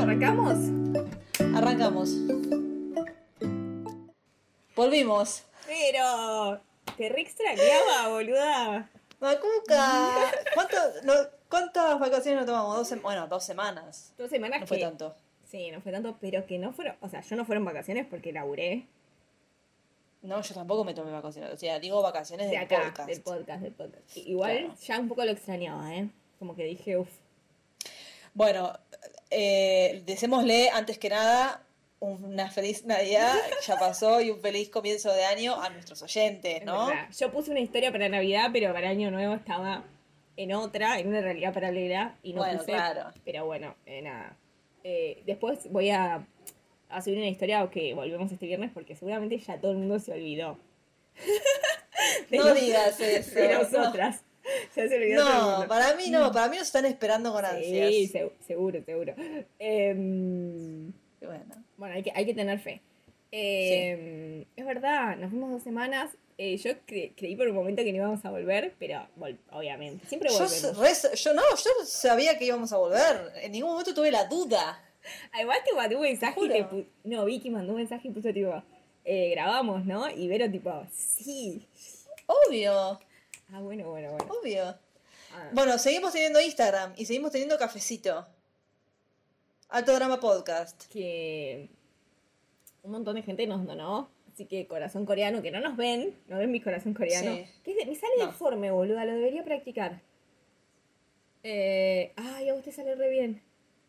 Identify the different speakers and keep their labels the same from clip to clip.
Speaker 1: ¿arrancamos?
Speaker 2: Arrancamos. Volvimos.
Speaker 1: Pero. Te re extrañaba, boluda.
Speaker 2: Macuca. ¿Cuánto, no, ¿Cuántas vacaciones nos tomamos? Dos bueno, dos semanas.
Speaker 1: Dos semanas
Speaker 2: No fue
Speaker 1: que-
Speaker 2: tanto.
Speaker 1: Sí, no fue tanto, pero que no fueron. O sea, yo no fueron vacaciones porque laburé.
Speaker 2: No, yo tampoco me tomé vacaciones. O sea, digo vacaciones
Speaker 1: De
Speaker 2: del
Speaker 1: acá,
Speaker 2: podcast.
Speaker 1: del podcast, del podcast. Igual
Speaker 2: Claro.
Speaker 1: ya un poco lo extrañaba, ¿eh? Como que dije, uff.
Speaker 2: Bueno, eh, deseémosle antes que nada una feliz Navidad, ya pasó, y un feliz comienzo de año a nuestros oyentes, ¿no?
Speaker 1: Yo puse una historia para Navidad, pero para Año Nuevo estaba en otra, en una realidad paralela, y no
Speaker 2: Bueno,
Speaker 1: puse.
Speaker 2: claro.
Speaker 1: Pero bueno, eh, nada. Eh, después voy a, a subir una historia que volvemos este viernes porque seguramente ya todo el mundo se olvidó.
Speaker 2: No digas eso.
Speaker 1: De
Speaker 2: no.
Speaker 1: nosotras. se
Speaker 2: No, para mí no, para mí nos están esperando con ansias.
Speaker 1: Sí, se- seguro, seguro. Em,
Speaker 2: Bueno.
Speaker 1: bueno, hay que, hay que tener fe. Eh, Es verdad, nos fuimos dos semanas. Eh, yo cre- creí por un momento que no íbamos a volver, pero vol- obviamente, siempre volvemos.
Speaker 2: yo no, yo sabía que íbamos a volver. En ningún momento tuve la duda.
Speaker 1: Además te mandé un mensaje y te No, Vicky mandó un mensaje y puso tipo, eh, grabamos, ¿no? Y Vero tipo, sí.
Speaker 2: Obvio,
Speaker 1: Ah, bueno, bueno, bueno.
Speaker 2: obvio. Bueno, seguimos teniendo Instagram y seguimos teniendo cafecito. Alto Drama Podcast.
Speaker 1: que un montón de gente nos donó. Así que corazón coreano, que no nos ven, no ven mi corazón coreano.
Speaker 2: Sí.
Speaker 1: Que de- me sale
Speaker 2: No.
Speaker 1: deforme, boluda, lo debería practicar. Eh, ay, a usted sale re bien.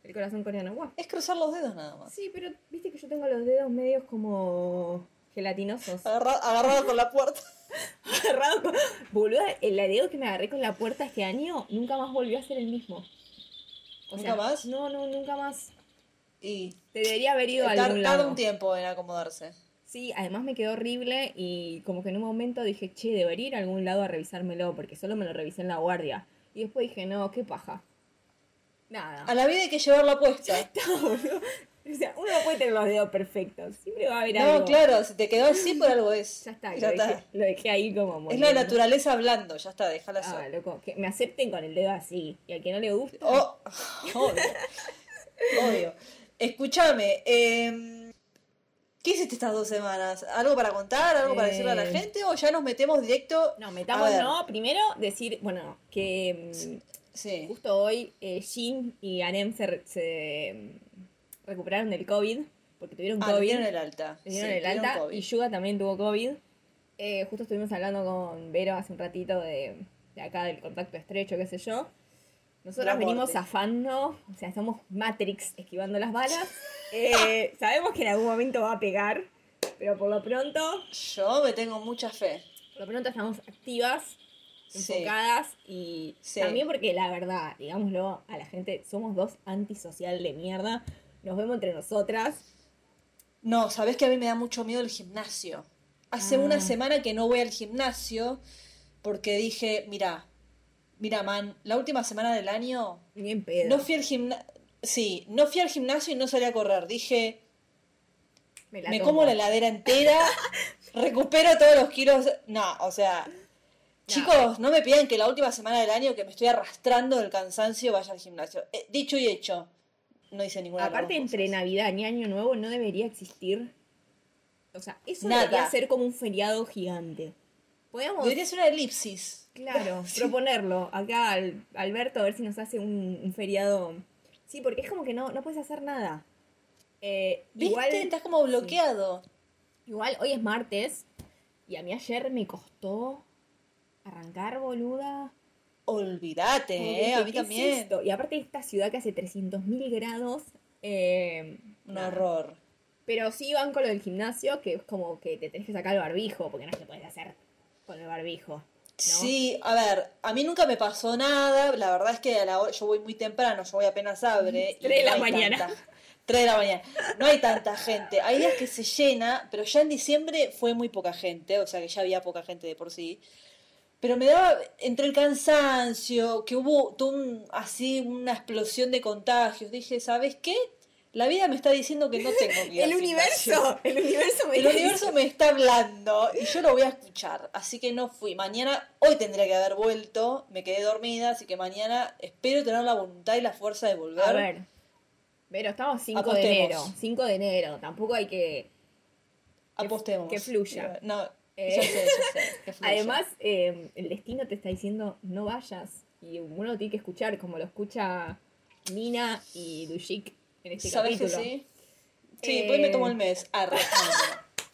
Speaker 1: El corazón coreano. Guau.
Speaker 2: Es cruzar los dedos nada más.
Speaker 1: Sí, pero viste que yo tengo los dedos medios como gelatinosos.
Speaker 2: Agarra- agarrado con la puerta.
Speaker 1: Agarrado con... Boluda, el dedo que me agarré con la puerta este año nunca más volvió a ser el mismo. O
Speaker 2: ¿Nunca más?
Speaker 1: No, no, nunca más.
Speaker 2: Y
Speaker 1: Te debería haber ido a algún
Speaker 2: tarda
Speaker 1: lado.
Speaker 2: un tiempo en acomodarse.
Speaker 1: Sí, además me quedó horrible y como que en un momento dije, che, debería ir a algún lado a revisármelo porque solo me lo revisé en la guardia. Y después dije, no, qué paja. Nada.
Speaker 2: A la vida hay que llevarla puesta.
Speaker 1: No, boludo. O sea, uno no puede tener los dedos perfectos. Siempre va a haber
Speaker 2: No,
Speaker 1: algo.
Speaker 2: claro, si te quedó así por algo es.
Speaker 1: Ya está,
Speaker 2: Ya
Speaker 1: lo,
Speaker 2: está.
Speaker 1: Dejé, lo dejé ahí como
Speaker 2: Es
Speaker 1: moliendo.
Speaker 2: la naturaleza hablando, ya está, déjala
Speaker 1: Ah,
Speaker 2: ser.
Speaker 1: loco, que me acepten con el dedo así. Y al que no le gusta.
Speaker 2: Oh, obvio. obvio. Escúchame, em, ¿qué hiciste estas dos semanas? ¿Algo para contar? ¿Algo para decirle a la
Speaker 1: Eh.
Speaker 2: gente? ¿O ya nos metemos directo?
Speaker 1: No, metamos, no. Primero decir, bueno, que mm,
Speaker 2: Sí.
Speaker 1: Justo hoy eh, Jin y Arem se, mm, recuperaron del COVID, porque tuvieron
Speaker 2: Ah,
Speaker 1: COVID.
Speaker 2: dieron el alta.
Speaker 1: le dieron
Speaker 2: Sí,
Speaker 1: el
Speaker 2: tuvieron
Speaker 1: alta
Speaker 2: COVID.
Speaker 1: y Yuga también tuvo COVID. Eh, justo estuvimos hablando con Vero hace un ratito de, de acá del contacto estrecho, qué sé yo. Nosotros venimos zafando, o sea, somos Matrix esquivando las balas. Eh, sabemos que en algún momento va a pegar, pero por lo pronto,
Speaker 2: Yo me tengo mucha fe.
Speaker 1: por lo pronto estamos activas,
Speaker 2: Sí.
Speaker 1: enfocadas y
Speaker 2: Sí.
Speaker 1: también porque la verdad, digámoslo a la gente, somos dos antisocial de mierda, nos vemos entre nosotras.
Speaker 2: No, sabes que a mí me da mucho miedo el gimnasio. Hace
Speaker 1: Ah.
Speaker 2: una semana que no voy al gimnasio porque dije, mira, mira, man, la última semana del año
Speaker 1: Ni en pedo.
Speaker 2: no fui al gimnasio. Sí, no fui al gimnasio y no salí a correr. Dije,
Speaker 1: me la
Speaker 2: me
Speaker 1: tomo.
Speaker 2: como la heladera entera, recupero todos los kilos. No, o sea, chicos, no me pidan que la última semana del año que me estoy arrastrando del cansancio vaya al gimnasio. Eh, dicho y hecho, no hice ninguna de las
Speaker 1: Aparte, entre
Speaker 2: cosas.
Speaker 1: Navidad y Año Nuevo no debería existir. O sea, eso
Speaker 2: Nada.
Speaker 1: debería ser como un feriado gigante. Podríamos,
Speaker 2: Debería ser una elipsis.
Speaker 1: claro, proponerlo acá al Alberto a ver si nos hace un, un feriado. Sí, porque es como que no, no puedes hacer nada. Eh,
Speaker 2: ¿Viste?
Speaker 1: igual,
Speaker 2: Estás como bloqueado.
Speaker 1: igual hoy es martes y a mí ayer me costó arrancar, boluda.
Speaker 2: Olvídate, eh, a mí
Speaker 1: ¿qué es
Speaker 2: también.
Speaker 1: esto? Y aparte de esta ciudad que hace 300.000 grados. eh,
Speaker 2: Un
Speaker 1: nada.
Speaker 2: horror.
Speaker 1: Pero sí van con lo del gimnasio, que es como que te tenés que sacar el barbijo, porque no se puede hacer con el barbijo.
Speaker 2: Sí, a ver, a mí nunca me pasó nada. La verdad es que a la hora, yo voy muy temprano, yo voy apenas abre. y
Speaker 1: Tres de
Speaker 2: no
Speaker 1: la mañana.
Speaker 2: tanta- Tres de la mañana. No hay tanta gente. Hay días que se llena, pero ya en diciembre fue muy poca gente, o sea que ya había poca gente de por sí. Pero me daba entre el cansancio, que hubo un- así una explosión de contagios. Dije, ¿sabes qué? La vida me está diciendo que no tengo que
Speaker 1: El universo, el universo me
Speaker 2: El universo me está hablando y yo lo voy a escuchar. Así que no fui. Mañana, hoy tendría que haber vuelto. Me quedé dormida, así que mañana espero tener la voluntad y la fuerza de volver.
Speaker 1: A ver, Pero estamos 5 de enero. 5 de enero. Tampoco hay que.
Speaker 2: Apostemos.
Speaker 1: que fluya.
Speaker 2: No,
Speaker 1: Eh,
Speaker 2: ya sé, ya sé. que.
Speaker 1: Además, eh, el destino te está diciendo no vayas. Y uno tiene que escuchar, como lo escucha Nina y Dushik en este
Speaker 2: ¿Sabes que
Speaker 1: capítulo.
Speaker 2: sí? Sí,
Speaker 1: Eh,
Speaker 2: pues me tomo el mes. Arre.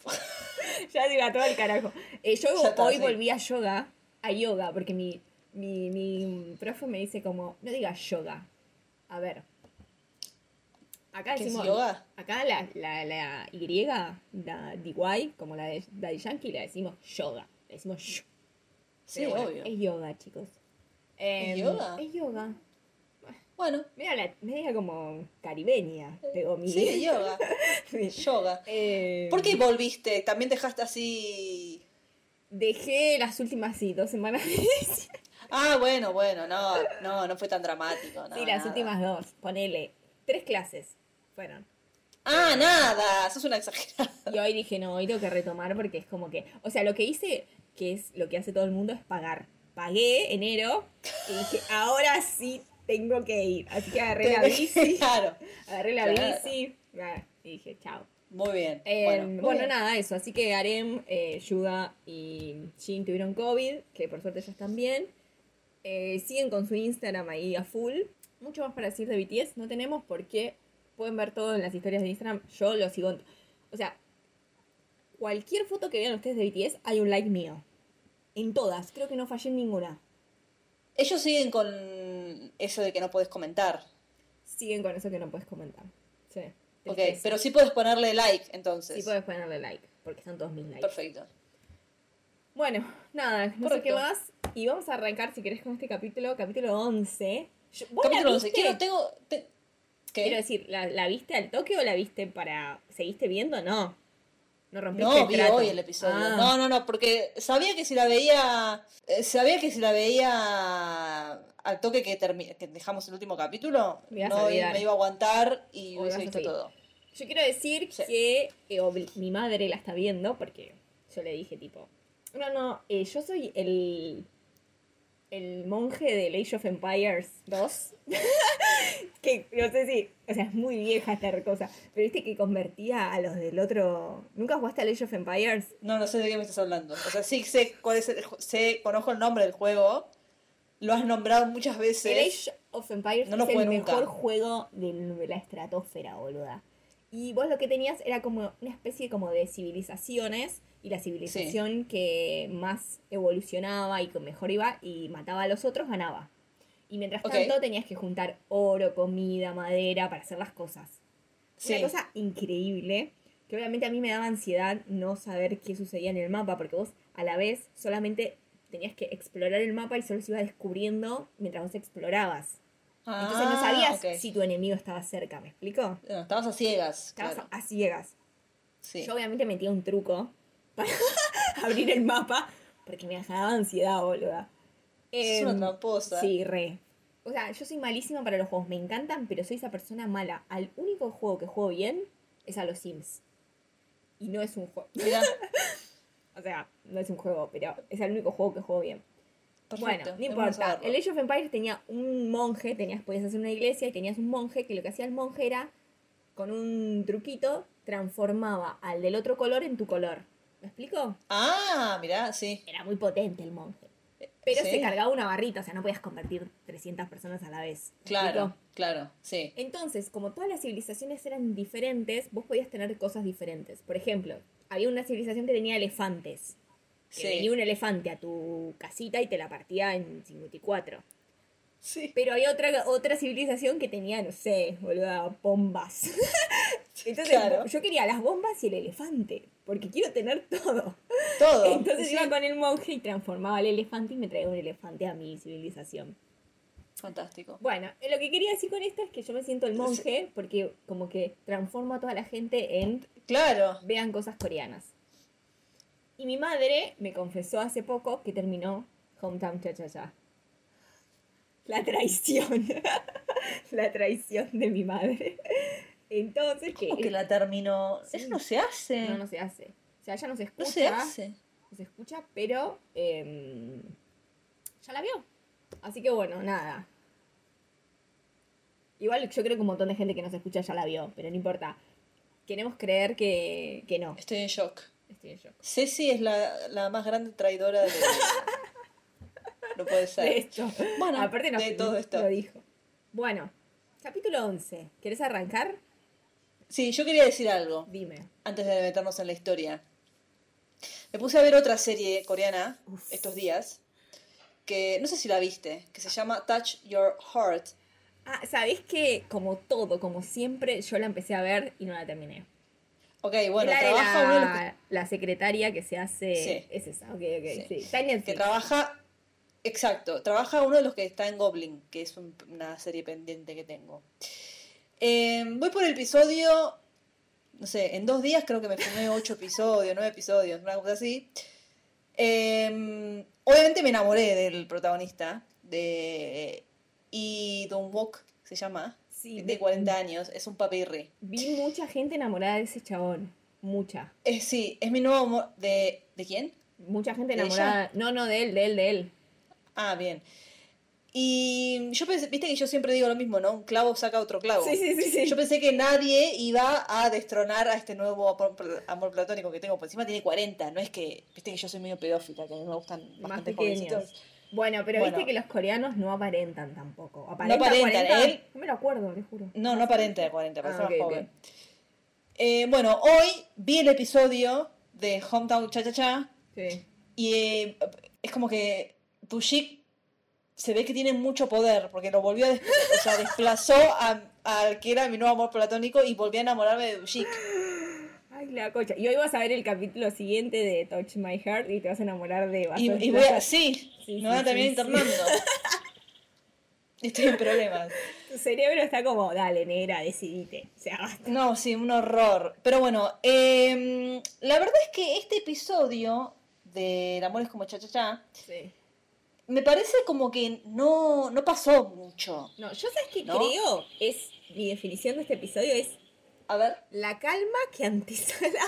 Speaker 1: Ya diga todo el carajo. Eh, yo
Speaker 2: está,
Speaker 1: hoy
Speaker 2: sí.
Speaker 1: volví a yoga, a yoga, porque mi, mi, mi profe me dice como, no digas yoga. A ver. Acá
Speaker 2: ¿Qué es
Speaker 1: decimos,
Speaker 2: yoga?
Speaker 1: acá la, la, la Y, la DY, como la de Daddy Yankee, la decimos yoga. Le decimos yo.
Speaker 2: Sí,
Speaker 1: bueno,
Speaker 2: obvio.
Speaker 1: Es yoga, chicos.
Speaker 2: ¿Es
Speaker 1: Em,
Speaker 2: yoga?
Speaker 1: Es yoga.
Speaker 2: Bueno,
Speaker 1: Mira, la, media como caribeña, pegó mi
Speaker 2: sí, yoga.
Speaker 1: Sí.
Speaker 2: Yoga.
Speaker 1: Eh,
Speaker 2: ¿Por qué volviste? También dejaste así.
Speaker 1: Dejé las últimas, sí, dos semanas
Speaker 2: Ah, bueno, bueno, no, no, no fue tan dramático. no,
Speaker 1: Sí, las
Speaker 2: nada.
Speaker 1: últimas dos. Ponele. Tres clases fueron.
Speaker 2: Ah, nada, sos una exagerada.
Speaker 1: Y hoy dije, no, hoy tengo que retomar porque es como que. O sea, lo que hice, que es lo que hace todo el mundo, es pagar. Pagué enero y dije, ahora sí tengo que ir. Así que agarré la bici.
Speaker 2: Claro.
Speaker 1: Agarré la
Speaker 2: Claro.
Speaker 1: bici. Y dije, chao.
Speaker 2: Muy bien.
Speaker 1: Eh,
Speaker 2: bueno,
Speaker 1: bueno,
Speaker 2: bien.
Speaker 1: nada, eso. Así que Arem, eh, Yuga y Jin tuvieron COVID, que por suerte ya están bien. Eh, siguen con su Instagram ahí a full. Mucho más para decir de BTS no tenemos porque pueden ver todo en las historias de Instagram. Yo lo sigo. O sea, cualquier foto que vean ustedes de BTS hay un like mío. En todas. Creo que no fallé en ninguna.
Speaker 2: Ellos siguen con eso de que no puedes comentar.
Speaker 1: Siguen con eso que no puedes comentar. Sí.
Speaker 2: Ok, pero sí puedes ponerle like entonces.
Speaker 1: Sí puedes ponerle like, porque son todos mis likes.
Speaker 2: Perfecto.
Speaker 1: Bueno, nada, no sé qué más. Y vamos a arrancar, si querés, con este capítulo, capítulo 11. Yo- ¿Vos la
Speaker 2: Capítulo 11.
Speaker 1: viste?
Speaker 2: Quiero, tengo. te- ¿Qué?
Speaker 1: Quiero decir, ¿la, la viste al toque o la viste para. ¿Seguiste viendo? No. No rompiste
Speaker 2: No,
Speaker 1: el
Speaker 2: vi hoy el episodio.
Speaker 1: Ah,
Speaker 2: No, no, no, porque sabía que si la veía. eh, Sabía que si la veía al toque que, que dejamos el último capítulo, no me iba a aguantar y
Speaker 1: O
Speaker 2: hubiese visto todo.
Speaker 1: Yo quiero decir
Speaker 2: Sí.
Speaker 1: que eh, mi madre la está viendo porque yo le dije, tipo. No, no, eh, yo soy el. El monje del Age of Empires 2. que no sé si. O sea, es muy vieja esta cosa. Pero viste que convertía a los del otro. ¿Nunca jugaste al Age of Empires?
Speaker 2: No, no sé de qué me estás hablando. O sea, sí sé cuál es el sé, conozco el nombre del juego. Lo has nombrado muchas
Speaker 1: El
Speaker 2: veces.
Speaker 1: Age of Empires
Speaker 2: No
Speaker 1: es el
Speaker 2: nunca.
Speaker 1: mejor juego de la estratosfera, boluda. Y vos lo que tenías era como una especie como de civilizaciones y la civilización que más evolucionaba y que mejor iba y mataba a los otros ganaba. Y mientras tanto tenías que juntar oro, comida, madera para hacer las cosas.
Speaker 2: Sí.
Speaker 1: Una cosa increíble, que obviamente a mí me daba ansiedad no saber qué sucedía en el mapa, porque vos a la vez solamente tenías que explorar el mapa y solo se iba descubriendo mientras vos explorabas. Entonces no
Speaker 2: Ah,
Speaker 1: sabías si tu enemigo estaba cerca, ¿me explico?
Speaker 2: No, estabas a ciegas.
Speaker 1: Estabas
Speaker 2: claro.
Speaker 1: a ciegas.
Speaker 2: Sí.
Speaker 1: Yo obviamente metía un truco para abrir el mapa, porque me daba ansiedad, boluda.
Speaker 2: Es una
Speaker 1: Em,
Speaker 2: tramposa.
Speaker 1: Sí, re. O sea, yo soy malísima para los juegos, me encantan, pero soy esa persona mala. Al único juego que juego bien es a los Sims. Y no es un juego. O sea, no es un juego, pero es el único juego que juego bien.
Speaker 2: perfecto.
Speaker 1: Bueno, no importa. El Age of Empires tenía un monje, tenías, podías hacer una iglesia y tenías un monje que lo que hacía el monje era, con un truquito, transformaba al del otro color en tu color. ¿Me explico?
Speaker 2: Ah, mirá, sí.
Speaker 1: Era muy potente el monje. Pero
Speaker 2: Sí.
Speaker 1: se cargaba una barrita, o sea, no podías convertir 300 personas a la vez. ¿Me
Speaker 2: Claro,
Speaker 1: explico?
Speaker 2: claro, sí.
Speaker 1: Entonces, como todas las civilizaciones eran diferentes, vos podías tener cosas diferentes. Por ejemplo, había una civilización que tenía elefantes. Que
Speaker 2: Sí.
Speaker 1: venía un elefante a tu casita y te la partía en 54.
Speaker 2: Sí.
Speaker 1: Pero había otra, otra civilización que tenía, no sé, boluda, bombas. Entonces,
Speaker 2: Claro.
Speaker 1: yo quería las bombas y el elefante, porque quiero tener todo.
Speaker 2: Todo.
Speaker 1: Entonces
Speaker 2: Sí.
Speaker 1: iba con el monje y transformaba al elefante y me traía un elefante a mi civilización.
Speaker 2: Fantástico.
Speaker 1: Bueno, lo que quería decir con esto es que yo me siento el monje porque como que transformo a toda la gente en
Speaker 2: Claro.
Speaker 1: vean cosas coreanas. Y mi madre me confesó hace poco que terminó Hometown Cha Cha Cha. La traición. la traición de mi madre. Entonces, que
Speaker 2: ¿Cómo que la terminó?
Speaker 1: Sí.
Speaker 2: Eso no se hace.
Speaker 1: no, no se hace. O sea, ella no se escucha.
Speaker 2: No se hace.
Speaker 1: no se escucha, pero em, ya la vio. Así que bueno, nada. Igual yo creo que un montón de gente que nos escucha ya la vio, pero no importa. Queremos creer que, que no.
Speaker 2: Estoy en shock.
Speaker 1: Estoy en shock.
Speaker 2: Ceci es la, la más grande traidora de... no puede ser.
Speaker 1: De esto.
Speaker 2: Bueno,
Speaker 1: Aparte nos,
Speaker 2: de todo esto.
Speaker 1: lo dijo. Bueno, capítulo 11. ¿Querés arrancar?
Speaker 2: Sí, yo quería decir algo
Speaker 1: Dime.
Speaker 2: antes de meternos en la historia. Me puse a ver otra serie coreana
Speaker 1: Uf.
Speaker 2: estos días, que no sé si la viste, que se llama Touch Your Heart.
Speaker 1: Ah, ¿sabés que como todo, como siempre, yo la empecé a ver y no la terminé?
Speaker 2: Ok, bueno,
Speaker 1: la
Speaker 2: trabaja uno de los que,
Speaker 1: la, la secretaria que se hace...
Speaker 2: Sí.
Speaker 1: Es esa, ok, ok, sí.
Speaker 2: Sí.
Speaker 1: Está en
Speaker 2: que trabaja, exacto, trabaja uno de los que está en Goblin, que es un- una serie pendiente que tengo. Eh, voy por el episodio, no sé, en dos días creo que me fumé ocho episodios, nueve episodios, una cosa así. Eh, obviamente me enamoré del protagonista, de y Don't Walk, se llama,
Speaker 1: Sí,
Speaker 2: de
Speaker 1: de-
Speaker 2: 40 años, es un papirri.
Speaker 1: Vi mucha gente enamorada de ese chabón. Mucha.
Speaker 2: Eh, sí, es mi nuevo amor. ¿De, ¿De quién?
Speaker 1: Mucha gente
Speaker 2: ¿De
Speaker 1: enamorada. No, no, de él, de él, de él.
Speaker 2: Ah, bien. Y yo pensé, viste que yo siempre digo lo mismo, ¿no? Un clavo saca otro clavo.
Speaker 1: Sí, sí, sí, sí.
Speaker 2: Yo pensé que nadie iba a destronar a este nuevo amor, platónico que tengo. Por encima tiene 40, no es que, viste que yo soy medio pedófila, que a mí me gustan
Speaker 1: Más
Speaker 2: bastante jovencitos.
Speaker 1: Bueno, pero
Speaker 2: Bueno.
Speaker 1: viste que los coreanos no aparentan tampoco. ¿Aparenta
Speaker 2: aparentan,
Speaker 1: 40?
Speaker 2: él-
Speaker 1: No me lo acuerdo, le juro.
Speaker 2: No, no aparenta de 40, parece
Speaker 1: Ah,
Speaker 2: más joven. Eh, bueno, hoy vi el episodio de Hometown Cha Cha Cha
Speaker 1: Sí.
Speaker 2: y eh, es como que Bushik se ve que tiene mucho poder porque lo volvió a des- o sea, desplazó al que era mi nuevo amor platónico y volví a enamorarme de Bushik.
Speaker 1: Ay, la cocha. Y hoy vas a ver el capítulo siguiente de Touch My Heart y te vas a enamorar de
Speaker 2: Y, y voy a, sí,
Speaker 1: Sí,
Speaker 2: me
Speaker 1: sí,
Speaker 2: van a terminar
Speaker 1: sí,
Speaker 2: internando. Estoy en problemas.
Speaker 1: Tu cerebro está como, dale, negra, decidite. O sea, basta.
Speaker 2: No, sí, un horror. Pero bueno, em, la verdad es que este episodio de El amor es como cha cha cha
Speaker 1: Sí.
Speaker 2: Me parece como que no, no pasó mucho.
Speaker 1: No, yo sabes que
Speaker 2: ¿No?
Speaker 1: creo, es mi definición de este episodio es
Speaker 2: A ver.
Speaker 1: la calma que antesala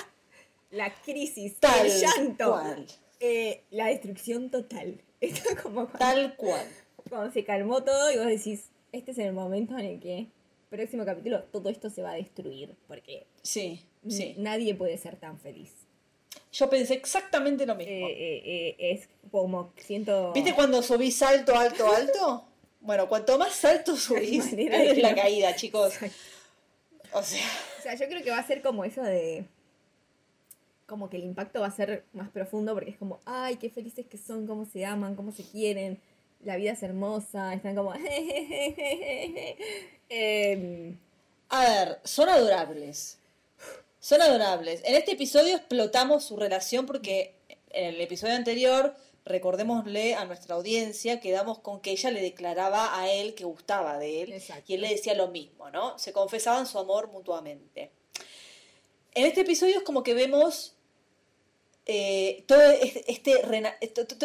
Speaker 1: la crisis,
Speaker 2: Tal
Speaker 1: el llanto,
Speaker 2: cual.
Speaker 1: eh, la destrucción total. Esto es como cuando,
Speaker 2: Tal cual.
Speaker 1: cuando se calmó todo y vos decís, este es el momento en el que, próximo capítulo, todo esto se va a destruir, porque
Speaker 2: Sí, sí.
Speaker 1: nadie puede ser tan feliz.
Speaker 2: Yo pensé exactamente lo mismo.
Speaker 1: Eh, eh, eh, es como, siento...
Speaker 2: ¿Viste cuando subís salto, alto, alto? Bueno, cuanto más salto subís, es la caída, chicos. O sea,
Speaker 1: O sea, yo creo que va a ser como eso de. Como que el impacto va a ser más profundo porque es como, ay, qué felices que son, cómo se aman, cómo se quieren, la vida es hermosa, están como. Em,
Speaker 2: a ver, son adorables. Son adorables. En este episodio explotamos su relación porque en el episodio anterior, recordémosle a nuestra audiencia, quedamos con que ella le declaraba a él que gustaba de él
Speaker 1: Exacto.
Speaker 2: y él le decía lo mismo, ¿no? Se confesaban su amor mutuamente. En este episodio es como que vemos eh, todo este, este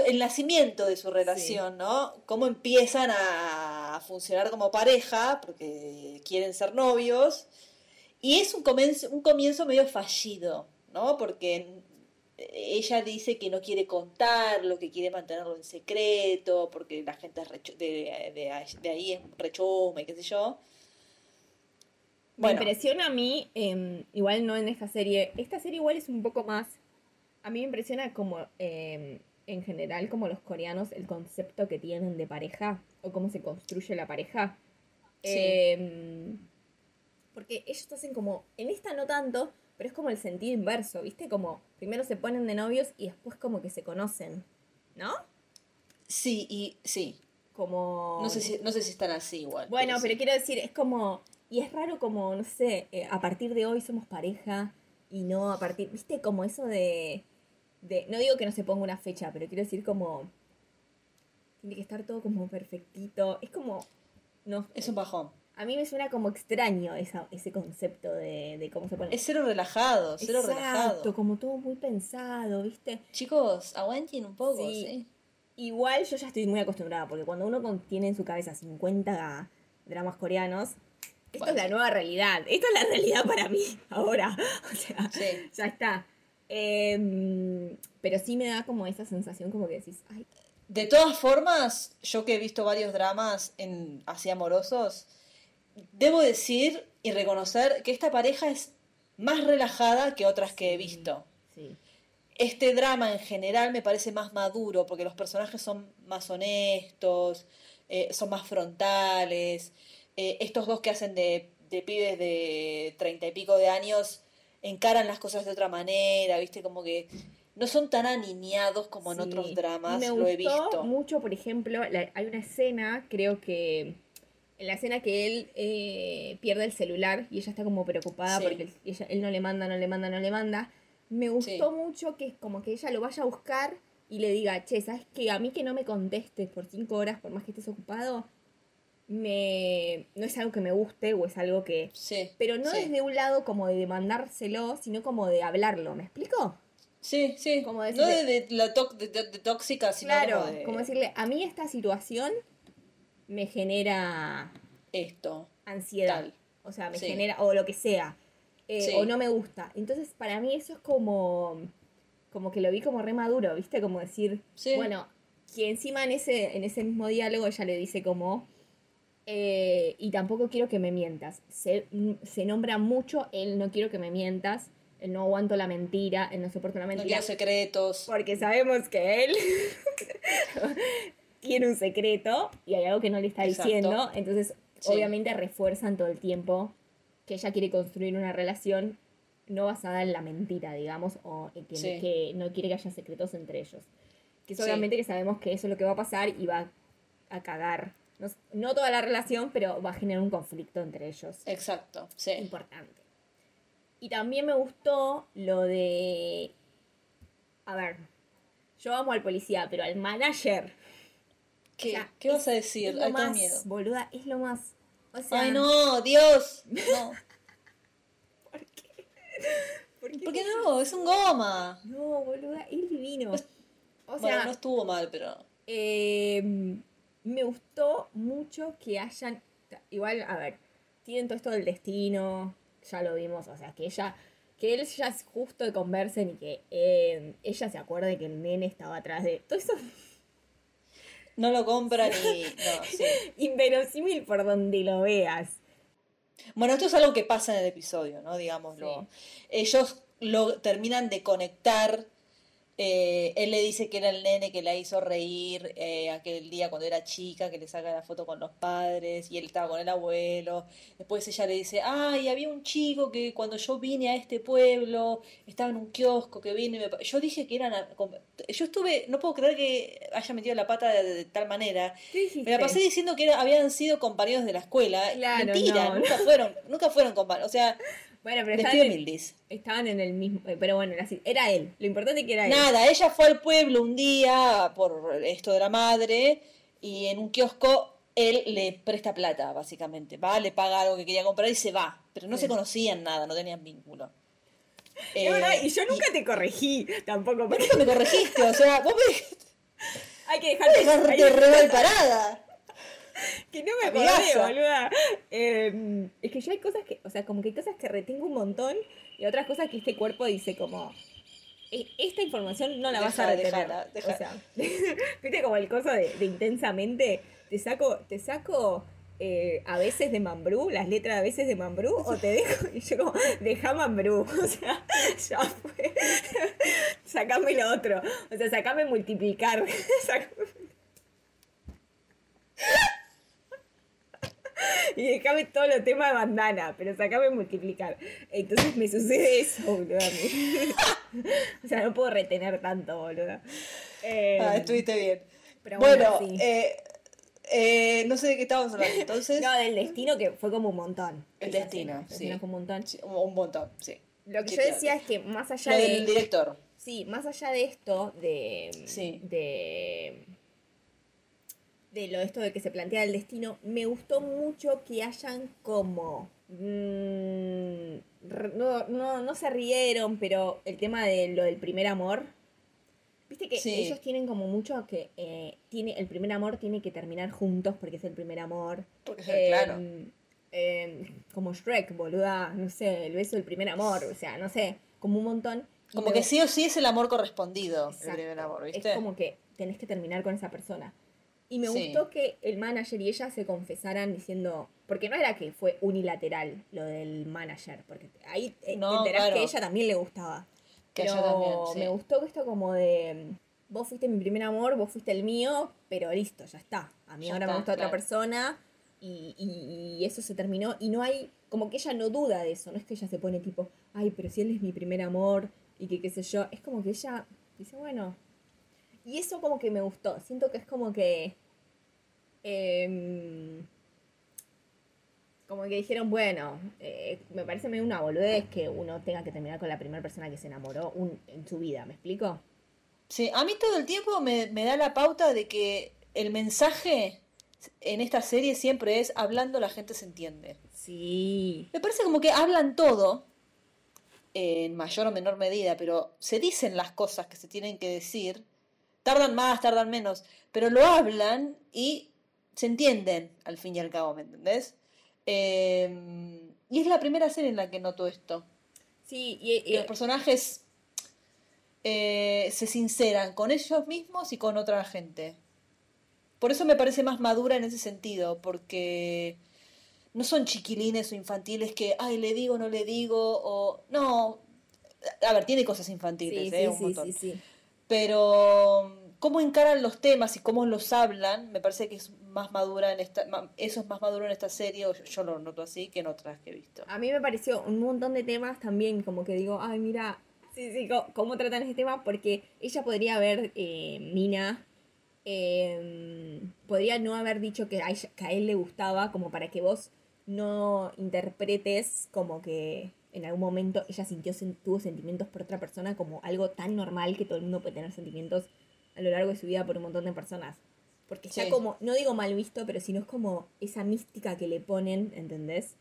Speaker 2: el nacimiento de su relación, ¿no? Cómo empiezan a funcionar como pareja, porque quieren ser novios. Y es un comienzo, un comienzo medio fallido, ¿no? Porque ella dice que no quiere contarlo, que quiere mantenerlo en secreto, porque la gente de, de- de ahí es rechoma y qué sé yo.
Speaker 1: Me
Speaker 2: Bueno,
Speaker 1: impresiona a mí, em, igual no en esta serie, esta serie igual es un poco más, a mí me impresiona como em, en general como los coreanos el concepto que tienen de pareja o cómo se construye la pareja.
Speaker 2: Sí.
Speaker 1: Em, porque ellos hacen como, en esta no tanto, pero es como el sentido inverso, ¿viste? Como primero se ponen de novios y después como que se conocen, ¿no?
Speaker 2: sí, y sí.
Speaker 1: Como...
Speaker 2: No sé si, no sé si están así igual.
Speaker 1: Bueno, pero quiero decir, es como. Y es raro como, no sé, eh, a partir de hoy somos pareja y no a partir. ¿Viste? Como eso de. de no digo que no se ponga una fecha, pero quiero decir como. Tiene que estar todo como perfectito. Es como. No,
Speaker 2: Es un bajón.
Speaker 1: A mí me suena como extraño esa, ese concepto de, de cómo se pone.
Speaker 2: Es cero relajado, cero
Speaker 1: Exacto,
Speaker 2: relajado.
Speaker 1: como todo muy pensado, ¿viste?
Speaker 2: Chicos, aguanten un poco,
Speaker 1: Sí.
Speaker 2: sí.
Speaker 1: Igual yo ya estoy muy acostumbrada, porque cuando uno tiene en su cabeza 50 dramas coreanos, esto
Speaker 2: Bueno,
Speaker 1: es la nueva realidad. Esto es la realidad para mí ahora. O sea,
Speaker 2: Sí.
Speaker 1: ya está. Em, pero sí me da como esa sensación como que decís, ay,
Speaker 2: De todas formas, yo que he visto varios dramas en, así amorosos, debo decir y reconocer que esta pareja es más relajada que otras que he visto.
Speaker 1: Sí.
Speaker 2: Este drama en general me parece más maduro porque los personajes son más honestos, eh, son más frontales. Eh, estos dos que hacen de, de pibes de treinta y pico de años encaran las cosas de otra manera, ¿viste? Como que no son tan aniñados como en
Speaker 1: Sí.
Speaker 2: otros dramas,
Speaker 1: Me
Speaker 2: lo
Speaker 1: gustó
Speaker 2: he visto.
Speaker 1: mucho, por ejemplo, la- hay una escena, creo que en la escena que él eh, pierde el celular y ella está como preocupada
Speaker 2: Sí.
Speaker 1: porque él, ella- él no le manda, no le manda, no le manda. Me gustó mucho que es como que ella lo vaya a buscar y le diga, che, ¿sabes qué? A mí que no me contestes por cinco horas, por más que estés ocupado, me... no es algo que me guste o es algo que...
Speaker 2: Sí.
Speaker 1: Pero no
Speaker 2: sí.
Speaker 1: desde un lado como de demandárselo, sino como de hablarlo, ¿me explico?
Speaker 2: Sí, sí.
Speaker 1: Como
Speaker 2: no
Speaker 1: decirle-
Speaker 2: de, de la de, de- de tóxica, sino
Speaker 1: Claro,
Speaker 2: como de
Speaker 1: como decirle, a mí esta situación me genera
Speaker 2: esto.
Speaker 1: ansiedad.
Speaker 2: Tal.
Speaker 1: O sea, me
Speaker 2: Sí.
Speaker 1: genera, o lo que sea. eh,
Speaker 2: Sí.
Speaker 1: O no me gusta. Entonces, para mí eso es como, como que lo vi como re maduro, ¿viste? Como decir,
Speaker 2: Sí.
Speaker 1: bueno, que encima en ese, en ese mismo diálogo ella le dice como, eh, y tampoco quiero que me mientas. Se, se nombra mucho el no quiero que me mientas, el no aguanto la mentira, el no soporto la
Speaker 2: No
Speaker 1: mentira.
Speaker 2: quiero secretos.
Speaker 1: Porque sabemos que él tiene un secreto y hay algo que no le está
Speaker 2: Exacto.
Speaker 1: diciendo. Entonces,
Speaker 2: Sí.
Speaker 1: obviamente refuerzan todo el tiempo que ella quiere construir una relación no basada en la mentira, digamos, o que,
Speaker 2: Sí.
Speaker 1: que no quiere que haya secretos entre ellos. Que es
Speaker 2: Sí.
Speaker 1: obviamente que sabemos que eso es lo que va a pasar y va a cagar. No, no toda la relación, pero va a generar un conflicto entre ellos
Speaker 2: Exacto, sí.
Speaker 1: importante. Y también me gustó lo de. A ver, yo amo al policía, pero al manager.
Speaker 2: ¿Qué,
Speaker 1: o sea,
Speaker 2: ¿Qué vas a decir? Ay,
Speaker 1: más,
Speaker 2: miedo.
Speaker 1: boluda, es lo más. O sea,
Speaker 2: Ay, no, Dios. No.
Speaker 1: ¿Por qué? ¿Por qué?
Speaker 2: ¿Por qué no? Es un goma.
Speaker 1: No, boluda, es divino. O
Speaker 2: bueno,
Speaker 1: sea,
Speaker 2: no estuvo mal, pero.
Speaker 1: eh, me gustó mucho que hayan. Igual, a ver, tienen todo esto del destino, ya lo vimos, o sea, que ella. Que él ya es justo de conversen y que eh, ella se acuerde que el nene estaba atrás de. Todo eso
Speaker 2: No lo compran y. No, sí.
Speaker 1: inverosímil por donde lo veas.
Speaker 2: Bueno, esto es algo que pasa en el episodio, ¿no? Digámoslo. Ellos lo terminan de conectar. Eh, él le dice que era el nene que la hizo reír eh, aquel día cuando era chica, que le saca la foto con los padres y él estaba con el abuelo. Después ella le dice, ay, había un chico que cuando yo vine a este pueblo estaba en un kiosco que vino y me... pa-". Yo dije que eran... Yo estuve, no puedo creer que haya metido la pata de, de tal manera. Me la pasé diciendo que era- habían sido compañeros de la escuela.
Speaker 1: Claro,
Speaker 2: Mentira,
Speaker 1: no.
Speaker 2: nunca fueron, nunca fueron compañeros. O sea,
Speaker 1: Bueno, pero estaban en, estaban en el mismo. eh, Pero bueno, era, así, era él. Lo importante es que era él.
Speaker 2: Nada, ella fue al pueblo un día por esto de la madre y en un kiosco él le presta plata, básicamente. Va, le paga algo que quería comprar y se va. Pero no
Speaker 1: Sí.
Speaker 2: se conocían nada, no tenían vínculo.
Speaker 1: Verdad,
Speaker 2: Eh,
Speaker 1: y yo nunca te corregí tampoco.
Speaker 2: ¿Por
Speaker 1: Porque
Speaker 2: qué me corregiste? O sea, vos me
Speaker 1: hay que dejarte. hay-
Speaker 2: re mal parada.
Speaker 1: Que no me acordé, boluda. Eh, es que yo hay cosas que, o sea, como que hay cosas que retengo un montón y otras cosas que este cuerpo dice como, "E- esta información no la vas a retener.
Speaker 2: deja.
Speaker 1: O sea, viste como el coso de, de intensamente, te saco, te saco eh, a veces de Mambrú, las letras a veces de Mambrú, o te dejo, y yo como, deja Mambrú, o sea, ya fue, sacame lo otro, o sea, sacame multiplicar, sacame Y déjame todos los temas de bandana, pero sacame multiplicar. Entonces me sucede eso, boludo. o sea, no puedo retener tanto, boludo. Eh,
Speaker 2: Ah, estuviste bien.
Speaker 1: pero
Speaker 2: bueno,
Speaker 1: bueno, sí.
Speaker 2: eh, eh, no sé de qué estábamos hablando. Entonces,
Speaker 1: No, del destino que fue como un montón.
Speaker 2: El destino,
Speaker 1: el
Speaker 2: sí.
Speaker 1: destino fue un montón.
Speaker 2: sí, un, montón, sí.
Speaker 1: Lo que
Speaker 2: Sí,
Speaker 1: yo
Speaker 2: claro.
Speaker 1: decía es que más allá
Speaker 2: Lo
Speaker 1: de.
Speaker 2: del director.
Speaker 1: Sí, más allá de esto, de.
Speaker 2: Sí.
Speaker 1: De. De lo esto de que se plantea el destino, me gustó mucho que hayan como. mm, no, no, no se rieron, pero el tema de lo del primer amor. Viste que
Speaker 2: Sí.
Speaker 1: ellos tienen como mucho que. eh, tiene, el primer amor tiene que terminar juntos porque es el primer amor.
Speaker 2: Porque,
Speaker 1: Eh,
Speaker 2: claro.
Speaker 1: eh, como Shrek, boluda, no sé, el beso del primer amor, o sea, no sé, como un montón.
Speaker 2: Como que sí o sí es el amor correspondido, el primer amor, ¿viste?
Speaker 1: Es como que tenés que terminar con esa persona. Y me
Speaker 2: Sí.
Speaker 1: gustó que el manager y ella se confesaran diciendo. Porque no era que fue unilateral lo del manager. Porque ahí
Speaker 2: No,
Speaker 1: te enterás
Speaker 2: claro.
Speaker 1: que a ella también le gustaba.
Speaker 2: Que
Speaker 1: Pero
Speaker 2: también, sí.
Speaker 1: me gustó que esto como de. Vos fuiste mi primer amor, vos fuiste el mío, pero listo, ya está. A mí
Speaker 2: Ya
Speaker 1: ahora me gusta otra persona y, y- y eso se terminó. Y no hay. Como que ella no duda de eso. No es que ella se pone tipo, ay, pero si él es mi primer amor y que qué sé yo. Es como que ella dice, bueno. Y eso como que me gustó. Siento que es como que. em, como que dijeron, bueno, eh, me parece medio una boludez que uno tenga que terminar con la primera persona que se enamoró un- en su vida, ¿me explico?
Speaker 2: Sí, a mí todo el tiempo me, me da la pauta de que el mensaje en esta serie siempre es hablando la gente se entiende.
Speaker 1: Sí.
Speaker 2: Me parece como que hablan todo, en mayor o menor medida, pero se dicen las cosas que se tienen que decir. Tardan más, tardan menos, pero lo hablan y se entienden al fin y al cabo, ¿me entendés? Eh, y es la primera serie en la que noto esto.
Speaker 1: Sí, y,
Speaker 2: los personajes eh, se sinceran con ellos mismos y con otra gente. Por eso me parece más madura en ese sentido, porque no son chiquilines o infantiles que, ay, le digo, no le digo, o... No, a ver, tiene cosas infantiles,
Speaker 1: sí,
Speaker 2: ¿eh?
Speaker 1: sí,
Speaker 2: Un
Speaker 1: sí,
Speaker 2: montón.
Speaker 1: sí, sí.
Speaker 2: Pero cómo encaran los temas y cómo los hablan, me parece que es más madura en esta, eso es más maduro en esta serie, o yo, lo noto así, que en otras que he visto.
Speaker 1: A mí me pareció un montón de temas también, como que digo, ay, mira, sí, sí, cómo, tratan este tema, porque ella podría haber, eh, Mina, eh, podría no haber dicho que a él le gustaba, como para que vos no interpretes como que en algún momento ella sintió, tuvo sentimientos por otra persona como algo tan normal que todo el mundo puede tener sentimientos a lo largo de su vida por un montón de personas. Porque
Speaker 2: Sí.
Speaker 1: como, no digo mal visto, pero sino es como esa mística que le ponen, ¿entendés?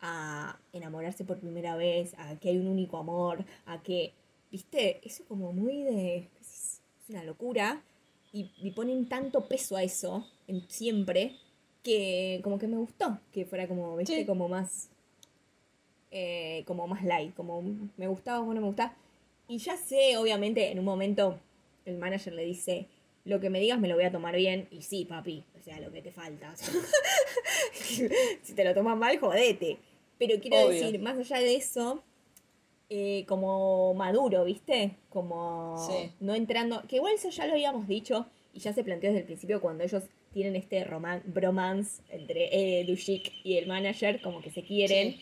Speaker 1: A enamorarse por primera vez, a que hay un único amor, a que, ¿viste? Eso como muy de... Es una locura. Y, y ponen tanto peso a eso, en, siempre, que como que me gustó que fuera como, ¿viste?
Speaker 2: Sí.
Speaker 1: Como más... eh, como más light, como me gustaba o no me gustaba. Y ya sé, obviamente, en un momento el manager le dice, lo que me digas me lo voy a tomar bien. Y sí, papi, o sea, lo que te falta. si te lo tomas mal, jodete. Pero quiero
Speaker 2: Obvio.
Speaker 1: decir, más allá de eso, eh, como maduro, ¿viste? Como
Speaker 2: Sí.
Speaker 1: no entrando, que igual eso ya lo habíamos dicho y ya se planteó desde el principio cuando ellos tienen este roman bromance entre eh, Lushik y el manager, como que se quieren.
Speaker 2: Sí.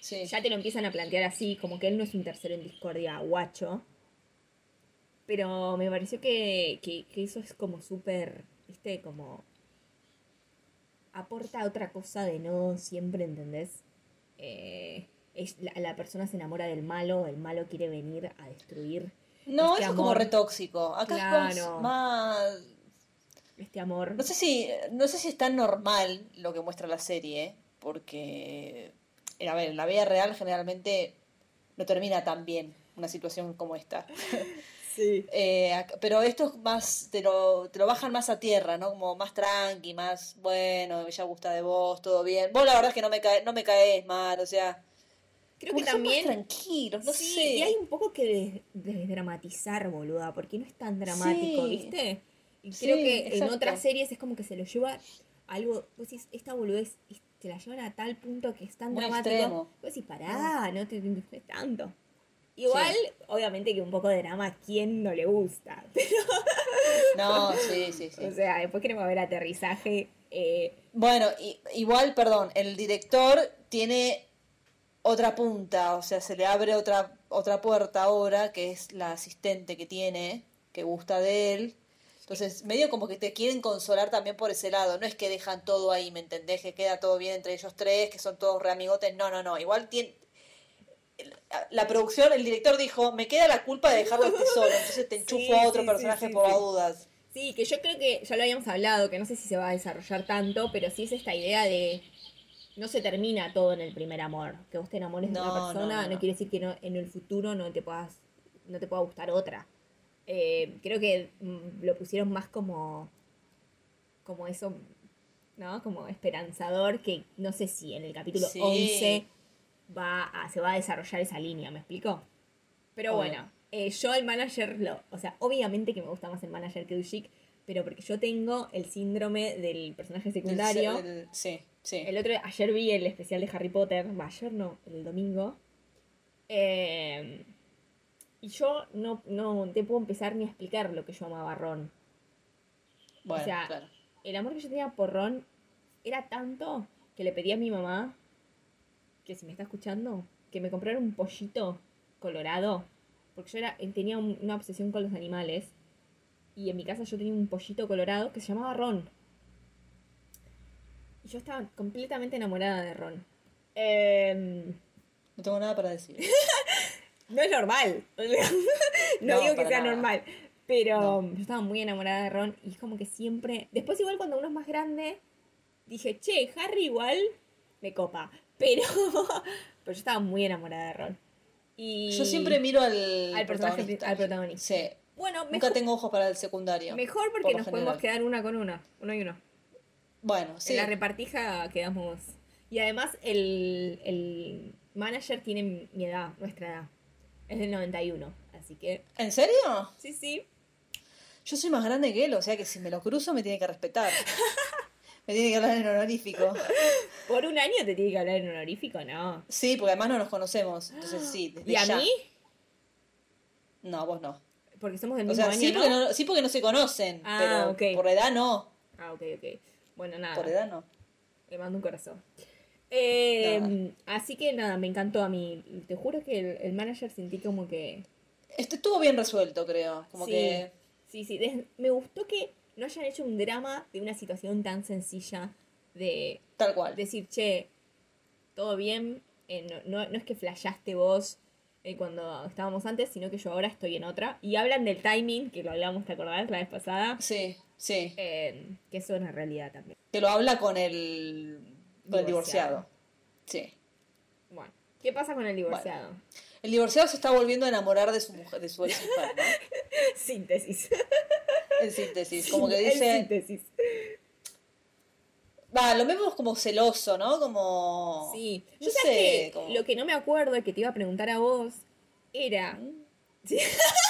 Speaker 2: Sí.
Speaker 1: Ya te lo empiezan a plantear así, como que él no es un tercero en discordia guacho. Pero me pareció que, que, que eso es como súper, viste, como aporta otra cosa de no siempre, ¿entendés? Eh, es, la, la persona se enamora del malo, el malo quiere venir a destruir
Speaker 2: No,
Speaker 1: este
Speaker 2: eso es como
Speaker 1: amor.
Speaker 2: re tóxico. Acá es
Speaker 1: Claro.
Speaker 2: más, más-
Speaker 1: este amor.
Speaker 2: No sé si, no sé si es tan normal lo que muestra la serie, porque a ver, en la vida real generalmente no termina tan bien una situación como esta.
Speaker 1: Sí.
Speaker 2: Eh, pero esto es más, te lo, te lo bajan más a tierra, ¿no? Como más tranqui, más, bueno, ella gusta de vos, todo bien. Vos la verdad es que no me, cae, no me caes mal, o sea,
Speaker 1: Creo que
Speaker 2: son más
Speaker 1: también...
Speaker 2: tranquilos, no
Speaker 1: sí,
Speaker 2: sé.
Speaker 1: y hay un poco que des- desdramatizar, boluda, porque no es tan dramático,
Speaker 2: Sí.
Speaker 1: ¿viste? Y
Speaker 2: Sí,
Speaker 1: creo que en otras series es como que se lo lleva algo, decís, esta boludez, te la llevan a tal punto que es tan
Speaker 2: Muy
Speaker 1: dramático.
Speaker 2: extremo.
Speaker 1: Vos decís, pará, no te no tanto. Igual, obviamente que un poco de drama a quién no le gusta. Pero,
Speaker 2: No, sí, sí, sí.
Speaker 1: o sea, después queremos ver aterrizaje. eh,
Speaker 2: Bueno, igual, perdón, el director tiene otra punta, o sea, se le abre otra, otra puerta ahora, que es la asistente que tiene, que gusta de él. Entonces, medio como que te quieren consolar también por ese lado. No es que dejan todo ahí, ¿me entendés? Que queda todo bien entre ellos tres, que son todos re amigotes. No, no, no. Igual tiene. La producción, el director dijo: Me queda la culpa de dejarlo este solo. Entonces te enchufo
Speaker 1: Sí,
Speaker 2: a otro
Speaker 1: sí,
Speaker 2: personaje
Speaker 1: sí,
Speaker 2: por dudas.
Speaker 1: Sí, que yo creo que ya lo habíamos hablado, que no sé si se va a desarrollar tanto, pero sí es esta idea de no se termina todo en el primer amor. Que vos te enamores de una persona no,
Speaker 2: no, no.
Speaker 1: quiere decir que no, en el futuro no te puedas, no te pueda gustar otra. Eh, creo que mm, lo pusieron más como, como eso, ¿no? Como esperanzador, que no sé si en el capítulo
Speaker 2: Sí.
Speaker 1: 11 va a- se va a desarrollar esa línea, ¿me explico? Pero
Speaker 2: Obvio.
Speaker 1: bueno, eh, yo el manager, lo, o sea, obviamente que me gusta más el manager que Dushik, pero porque yo tengo el síndrome del personaje secundario.
Speaker 2: El- el- sí, sí.
Speaker 1: El otro, ayer vi el especial de Harry Potter, va, ayer no, el domingo. Eh, y yo no, no te puedo empezar ni a explicar lo que yo amaba a Ron.
Speaker 2: bueno,
Speaker 1: o sea,
Speaker 2: claro.
Speaker 1: El amor que yo tenía por Ron era tanto que le pedí a mi mamá, que si me está escuchando, que me comprara un pollito colorado. Porque yo era, tenía un- una obsesión con los animales. Y en mi casa yo tenía un pollito colorado que se llamaba Ron. Y yo estaba completamente enamorada de Ron. Em,
Speaker 2: No tengo nada para decir.
Speaker 1: no es normal. no,
Speaker 2: No,
Speaker 1: digo que sea
Speaker 2: nada.
Speaker 1: normal. Pero
Speaker 2: No.
Speaker 1: yo estaba muy enamorada de Ron y es como que siempre. Después, igual cuando uno es más grande, dije, che, Harry igual me copa. Pero, pero yo estaba muy enamorada de Ron. Y
Speaker 2: Yo siempre miro al,
Speaker 1: al personaje,
Speaker 2: protagonista.
Speaker 1: al protagonista.
Speaker 2: Sí.
Speaker 1: Bueno,
Speaker 2: Nunca
Speaker 1: mejor,
Speaker 2: tengo ojos para el secundario.
Speaker 1: mejor porque
Speaker 2: por
Speaker 1: nos podemos quedar una con una. Uno y uno.
Speaker 2: Bueno, sí.
Speaker 1: En la repartija quedamos. Y además, el, el manager tiene mi edad, nuestra edad. Es del 91. Así que,
Speaker 2: ¿En serio?
Speaker 1: sí, sí.
Speaker 2: Yo soy más grande que él, o sea que si me lo cruzo me tiene que respetar. me tiene que hablar en honorífico.
Speaker 1: Por un año te tiene que hablar en honorífico, ¿no?
Speaker 2: Sí, porque además no nos conocemos. Entonces sí,
Speaker 1: ¿Y a
Speaker 2: ya.
Speaker 1: mí?
Speaker 2: No, vos no.
Speaker 1: Porque somos del
Speaker 2: O
Speaker 1: mismo
Speaker 2: sea,
Speaker 1: año,
Speaker 2: sí,
Speaker 1: ¿no?
Speaker 2: porque no, sí porque no se conocen,
Speaker 1: Ah,
Speaker 2: pero
Speaker 1: ok.
Speaker 2: por edad no.
Speaker 1: Ah, ok, ok. Bueno, nada.
Speaker 2: Por edad no.
Speaker 1: Le mando un corazón. Eh,
Speaker 2: Nada.
Speaker 1: así que nada, me encantó a mí. Te juro que el, el manager sentí como que...
Speaker 2: Este estuvo bien resuelto, creo. Como
Speaker 1: sí,
Speaker 2: que.
Speaker 1: sí, sí. des- me gustó que no hayan hecho un drama de una situación tan sencilla de
Speaker 2: Tal cual.
Speaker 1: decir, che, todo bien, eh, no, no, no es que flashaste vos eh, cuando estábamos antes, sino que yo ahora estoy en otra. Y hablan del timing, que lo hablamos, ¿te acordás? La vez pasada.
Speaker 2: Sí, sí.
Speaker 1: Eh, que eso es una realidad también.
Speaker 2: Que lo habla con el. Con el
Speaker 1: Divorciado.
Speaker 2: divorciado. Sí.
Speaker 1: Bueno, ¿qué pasa con el divorciado?
Speaker 2: El divorciado se está volviendo a enamorar de su mujer, de su ex mujer, ¿no?
Speaker 1: Síntesis.
Speaker 2: En síntesis. Como que
Speaker 1: En
Speaker 2: dice.
Speaker 1: síntesis.
Speaker 2: Va, lo vemos como celoso, ¿no? Como.
Speaker 1: Sí. Yo sé
Speaker 2: sé,
Speaker 1: que
Speaker 2: como-
Speaker 1: lo que no me acuerdo y que te iba a preguntar a vos era. Sí.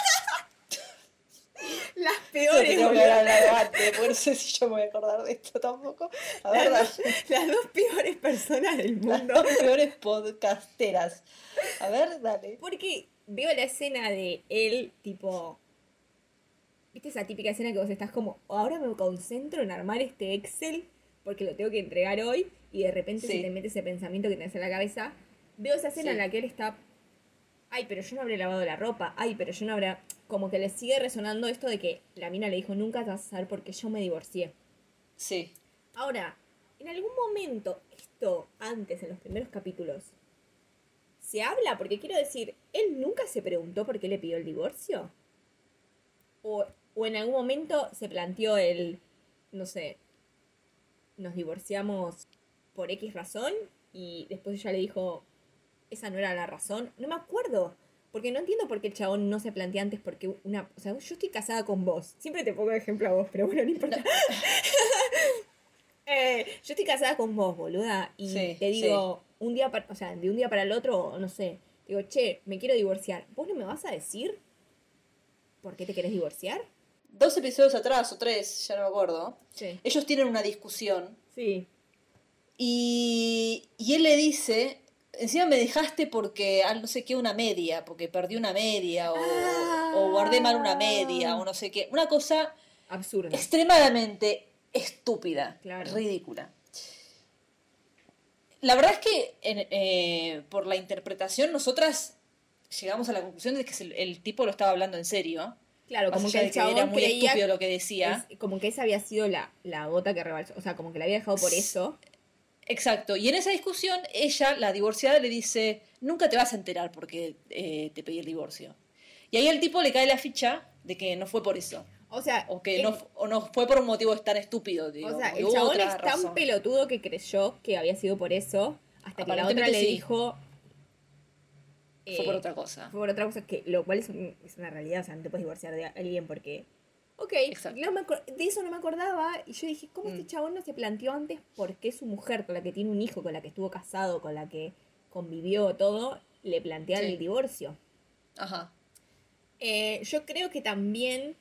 Speaker 1: Las peores,
Speaker 2: hablado antes, por no sé si yo me voy a acordar de esto tampoco. A ver,
Speaker 1: las, dos, las dos peores personas del
Speaker 2: Las
Speaker 1: mundo.
Speaker 2: dos peores podcasteras. A ver, dale.
Speaker 1: Porque veo la escena de él, tipo. ¿Viste esa típica escena que vos estás como, ahora me concentro en armar este Excel porque lo tengo que entregar hoy y de repente
Speaker 2: Sí.
Speaker 1: se te mete ese pensamiento que tenés en la cabeza? Veo esa escena
Speaker 2: Sí.
Speaker 1: en la que él está, ay, pero yo no habré lavado la ropa, ay, pero yo no habré... Como que le sigue resonando esto de que la mina le dijo, nunca te vas a saber por qué yo me divorcié.
Speaker 2: Sí.
Speaker 1: Ahora, en algún momento, esto antes, en los primeros capítulos, ¿se habla? Porque quiero decir, ¿él nunca se preguntó por qué le pidió el divorcio? ¿O, o en algún momento se planteó el, no sé, nos divorciamos por X razón y después ella le dijo, esa no era la razón? No me acuerdo. Porque no entiendo por qué el chabón no se plantea antes porque una... O sea, yo estoy casada con vos. Siempre te pongo de ejemplo a vos, pero bueno, no importa. Eh, yo estoy casada con vos, boluda, y
Speaker 2: Sí,
Speaker 1: te digo, un día para, o sea, de un día para el otro, no sé, digo, che, me quiero divorciar. ¿Vos no me vas a decir por qué te querés divorciar?
Speaker 2: Dos episodios atrás o tres, ya no me acuerdo.
Speaker 1: Sí.
Speaker 2: Ellos tienen una discusión
Speaker 1: Sí.
Speaker 2: y, y él le dice, encima me dejaste porque, ah, no sé qué, una media, porque perdí una media o,
Speaker 1: Ah.
Speaker 2: o guardé mal una media o no sé qué. Una cosa
Speaker 1: Absurdo.
Speaker 2: extremadamente estúpida,
Speaker 1: Claro.
Speaker 2: ridícula. La verdad es que eh, por la interpretación nosotras llegamos a la conclusión de que el, el tipo lo estaba hablando en serio.
Speaker 1: Claro, como que el chabón
Speaker 2: era muy estúpido lo que decía.
Speaker 1: es- como que esa había sido la, la gota que rebalsó, o sea, como que la había dejado por eso.
Speaker 2: Exacto. Y en esa discusión, ella, la divorciada, le dice, nunca te vas a enterar porque eh, te pedí el divorcio. Y ahí al tipo le cae la ficha de que no fue por eso.
Speaker 1: O sea,
Speaker 2: O que
Speaker 1: el-
Speaker 2: no, o no fue por un motivo tan estúpido. Digo,
Speaker 1: o sea, el chabón es tan
Speaker 2: razón.
Speaker 1: pelotudo que creyó que había sido por eso, hasta que la otra le
Speaker 2: sí.
Speaker 1: dijo...
Speaker 2: Fue por
Speaker 1: eh,
Speaker 2: otra cosa.
Speaker 1: Fue por otra cosa, que lo cual es, un- es una realidad, o sea, no te puedes divorciar de alguien porque... Ok, no me de eso no me acordaba y yo dije, ¿cómo
Speaker 2: Mm.
Speaker 1: este chabón no se planteó antes por qué su mujer, con la que tiene un hijo, con la que estuvo casado, con la que convivió, todo, le plantea
Speaker 2: Sí.
Speaker 1: el divorcio?
Speaker 2: Ajá.
Speaker 1: Eh, yo creo que también,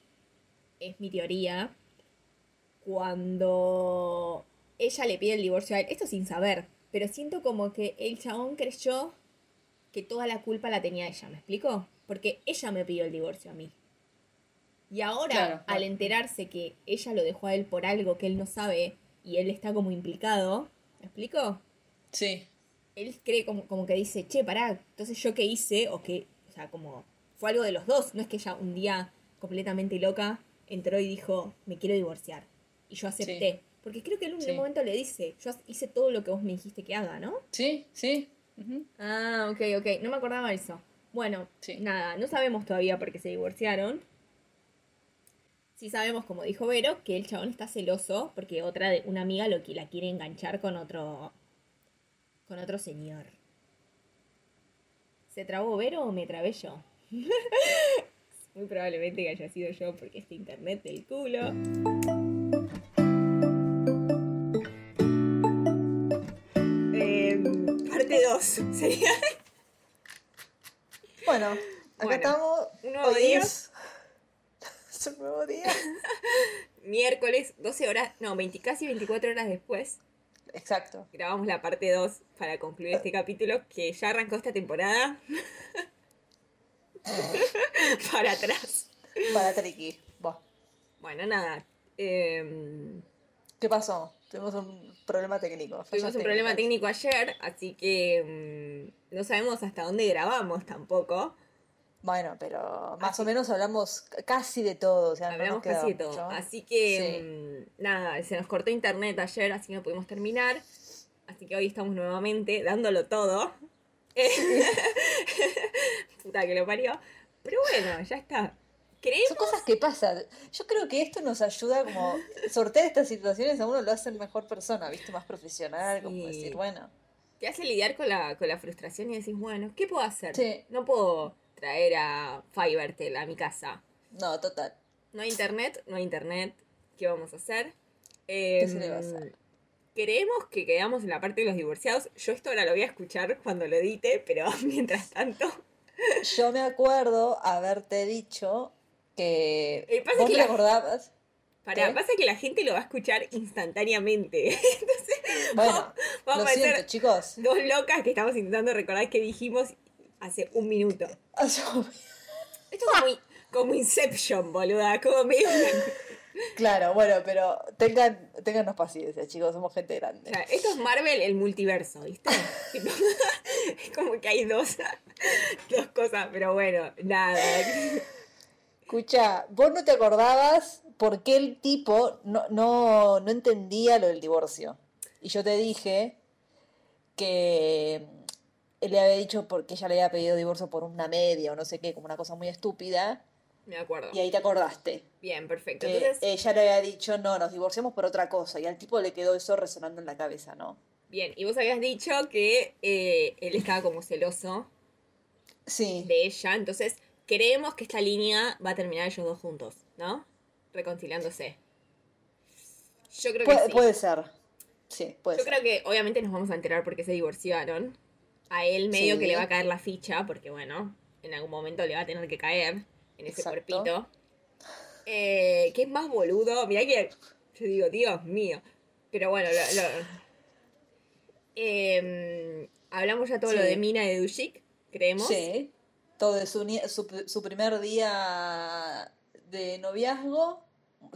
Speaker 1: es mi teoría, cuando ella le pide el divorcio a él, esto sin saber, pero siento como que el chabón creyó que toda la culpa la tenía ella, ¿me explico? Porque ella me pidió el divorcio a mí. Y ahora,
Speaker 2: Claro,
Speaker 1: al enterarse que ella lo dejó a él por algo que él no sabe y él está como implicado, ¿me explico?
Speaker 2: Sí.
Speaker 1: Él cree como, como que dice, che, pará, entonces yo qué hice, o que, o sea, como fue algo de los dos, no es que ella un día completamente loca entró y dijo, me quiero divorciar. Y yo acepté. Porque creo que él en
Speaker 2: Sí.
Speaker 1: un momento le dice, yo hice todo lo que vos me dijiste que haga, ¿no?
Speaker 2: Sí, sí.
Speaker 1: Ah, ok, ok. No me acordaba eso. Bueno,
Speaker 2: Sí.
Speaker 1: nada, no sabemos todavía por qué se divorciaron. Sí sabemos, como dijo Vero, que el chabón está celoso porque otra de una amiga lo que la quiere enganchar con otro con otro señor. ¿Se trabó Vero o me trabé yo? Muy probablemente que haya sido yo porque este internet del culo. Em, parte 2 sería
Speaker 2: Bueno, acá
Speaker 1: Bueno,
Speaker 2: estamos.
Speaker 1: un nuevo.
Speaker 2: Es- un nuevo día.
Speaker 1: miércoles, 12 horas, no, 20, casi 24 horas después,
Speaker 2: Exacto.
Speaker 1: grabamos la parte 2 para concluir este capítulo que ya arrancó esta temporada. para atrás.
Speaker 2: Para Triki. Buah.
Speaker 1: Bueno, nada. em,
Speaker 2: ¿Qué pasó? Tuvimos un problema técnico.
Speaker 1: tuvimos un problema técnico ayer, así que mm, no sabemos hasta dónde grabamos tampoco.
Speaker 2: Bueno, pero más
Speaker 1: Así-
Speaker 2: o menos hablamos casi de todo. O sea,
Speaker 1: Hablamos casi de todo.
Speaker 2: mucho.
Speaker 1: Así que, mm, nada, se nos cortó internet ayer, así que no pudimos terminar. Así que hoy estamos nuevamente dándolo todo. Puta que lo parió. Pero bueno, ya está. Creemos.
Speaker 2: Son cosas que pasan. Yo creo que esto nos ayuda como sortear estas situaciones a uno lo hace mejor persona, ¿viste? Más profesional, como
Speaker 1: Sí.
Speaker 2: decir, bueno.
Speaker 1: Te hace lidiar con la, con la frustración y decís, bueno, ¿qué puedo hacer?
Speaker 2: Sí.
Speaker 1: No puedo traer a Fivertel a mi casa.
Speaker 2: No, total.
Speaker 1: No hay internet, no hay internet. ¿Qué vamos a hacer? Eh,
Speaker 2: se le va a hacer?
Speaker 1: Creemos que quedamos en la parte de los divorciados. Yo esto ahora lo voy a escuchar cuando lo edite, pero mientras tanto.
Speaker 2: Yo me acuerdo haberte dicho que
Speaker 1: Eh, pasa
Speaker 2: vos
Speaker 1: que
Speaker 2: te
Speaker 1: la-
Speaker 2: acordabas.
Speaker 1: Para,
Speaker 2: ¿Qué?
Speaker 1: pasa que la gente lo va a escuchar instantáneamente. Entonces,
Speaker 2: Bueno,
Speaker 1: vamos
Speaker 2: lo
Speaker 1: a
Speaker 2: siento, chicos.
Speaker 1: dos locas que estamos intentando recordar qué dijimos hace un minuto. Esto es como, como Inception, boluda. Como medio.
Speaker 2: claro, bueno, pero tengan, téngannos paciencia, chicos, somos gente
Speaker 1: O
Speaker 2: grande.
Speaker 1: sea, esto es Marvel, el multiverso, ¿viste? Es como que hay dos, dos cosas, pero bueno, nada.
Speaker 2: Escucha, vos no te acordabas por qué el tipo no, no, no entendía lo del divorcio. Y yo te dije que le había dicho porque ella le había pedido divorcio por una media o no sé qué, como una cosa muy estúpida.
Speaker 1: Me acuerdo.
Speaker 2: Y ahí te acordaste.
Speaker 1: Bien, perfecto.
Speaker 2: Que
Speaker 1: Entonces,
Speaker 2: ella le había dicho, no, nos divorciamos por otra cosa. Y al tipo le quedó eso resonando en la cabeza, ¿no?
Speaker 1: bien, y vos habías dicho que eh, él estaba como celoso
Speaker 2: Sí.
Speaker 1: de ella, entonces creemos que esta línea va a terminar ellos dos juntos, ¿no? Reconciliándose. Yo creo que
Speaker 2: Puede,
Speaker 1: sí.
Speaker 2: puede ser. Sí, puede
Speaker 1: Yo
Speaker 2: ser.
Speaker 1: creo que obviamente nos vamos a enterar porque se divorciaron. A él medio
Speaker 2: Sí.
Speaker 1: que le va a caer la ficha, porque bueno, en algún momento le va a tener que caer en ese
Speaker 2: Exacto.
Speaker 1: cuerpito. Eh, que es más boludo. Mirá que yo digo, Dios mío. Pero bueno, lo, lo- Em, hablamos ya todo lo de Mina y de Dushik, creemos.
Speaker 2: Sí. Todo de su, su, su primer día de noviazgo,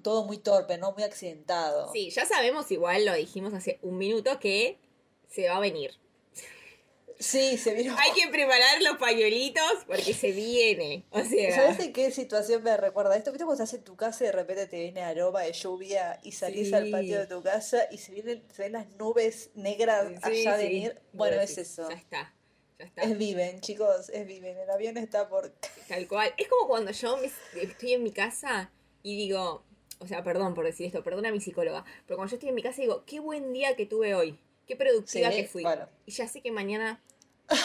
Speaker 2: todo muy torpe, ¿no? Muy accidentado.
Speaker 1: Sí, ya sabemos, igual lo dijimos hace un minuto, que se va a venir.
Speaker 2: Sí, se vino.
Speaker 1: Hay que preparar los pañuelitos porque se viene. O sea.
Speaker 2: ¿Sabes en qué situación me recuerda esto? ¿Viste cuando estás en tu casa y de repente te viene aroma de lluvia y salís
Speaker 1: Sí.
Speaker 2: al patio de tu casa y se, vienen, se ven las nubes negras
Speaker 1: Sí,
Speaker 2: allá
Speaker 1: sí.
Speaker 2: venir? Bueno, es eso.
Speaker 1: Ya está. Ya está.
Speaker 2: Es viven, chicos, es viven. El avión está por...
Speaker 1: Tal cual. Es como cuando yo me- estoy en mi casa y digo, o sea, perdón por decir esto, perdona a mi psicóloga, pero cuando yo estoy en mi casa digo, qué buen día que tuve hoy, qué productiva
Speaker 2: Sí,
Speaker 1: que fui.
Speaker 2: bueno.
Speaker 1: Y ya sé que mañana...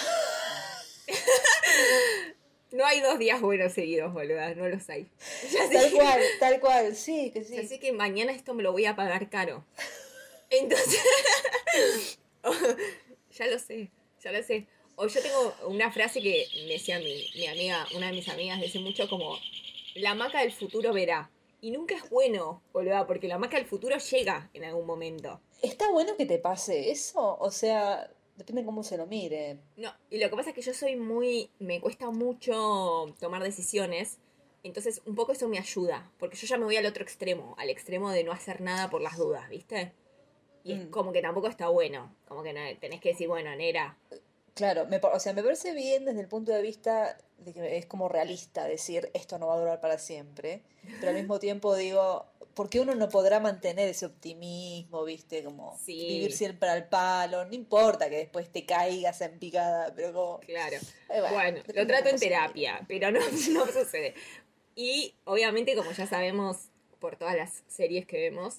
Speaker 1: no hay dos días buenos seguidos, boluda, no los hay. Ya sé,
Speaker 2: Tal cual, tal cual, sí, que
Speaker 1: ya
Speaker 2: sí.
Speaker 1: sé que mañana esto me lo voy a pagar caro. Entonces, ya lo sé, ya lo sé. O yo tengo una frase que me decía mi, mi amiga, una de mis amigas, dice mucho como, la maca del futuro verá. Y nunca es bueno, boluda, porque la maca del futuro llega en algún momento.
Speaker 2: ¿Está bueno que te pase eso? O sea, depende de cómo se lo mire.
Speaker 1: No, y lo que pasa es que yo soy muy. Me cuesta mucho tomar decisiones. Entonces, un poco eso me ayuda. Porque yo ya me voy al otro extremo. Al extremo de no hacer nada por las dudas, ¿viste? Y es
Speaker 2: Mm.
Speaker 1: como que tampoco está bueno. Como que no, tenés que decir, bueno, Nera.
Speaker 2: Claro, me, o sea, me parece bien desde el punto de vista de que es como realista decir esto no va a durar para siempre, pero al mismo tiempo digo, ¿por qué uno no podrá mantener ese optimismo, viste? Como
Speaker 1: Sí.
Speaker 2: vivir siempre al palo, no importa que después te caigas en picada, pero como...
Speaker 1: Claro.
Speaker 2: eh,
Speaker 1: Bueno, lo trato en terapia, pero no, no sucede. Y obviamente, como ya sabemos por todas las series que vemos,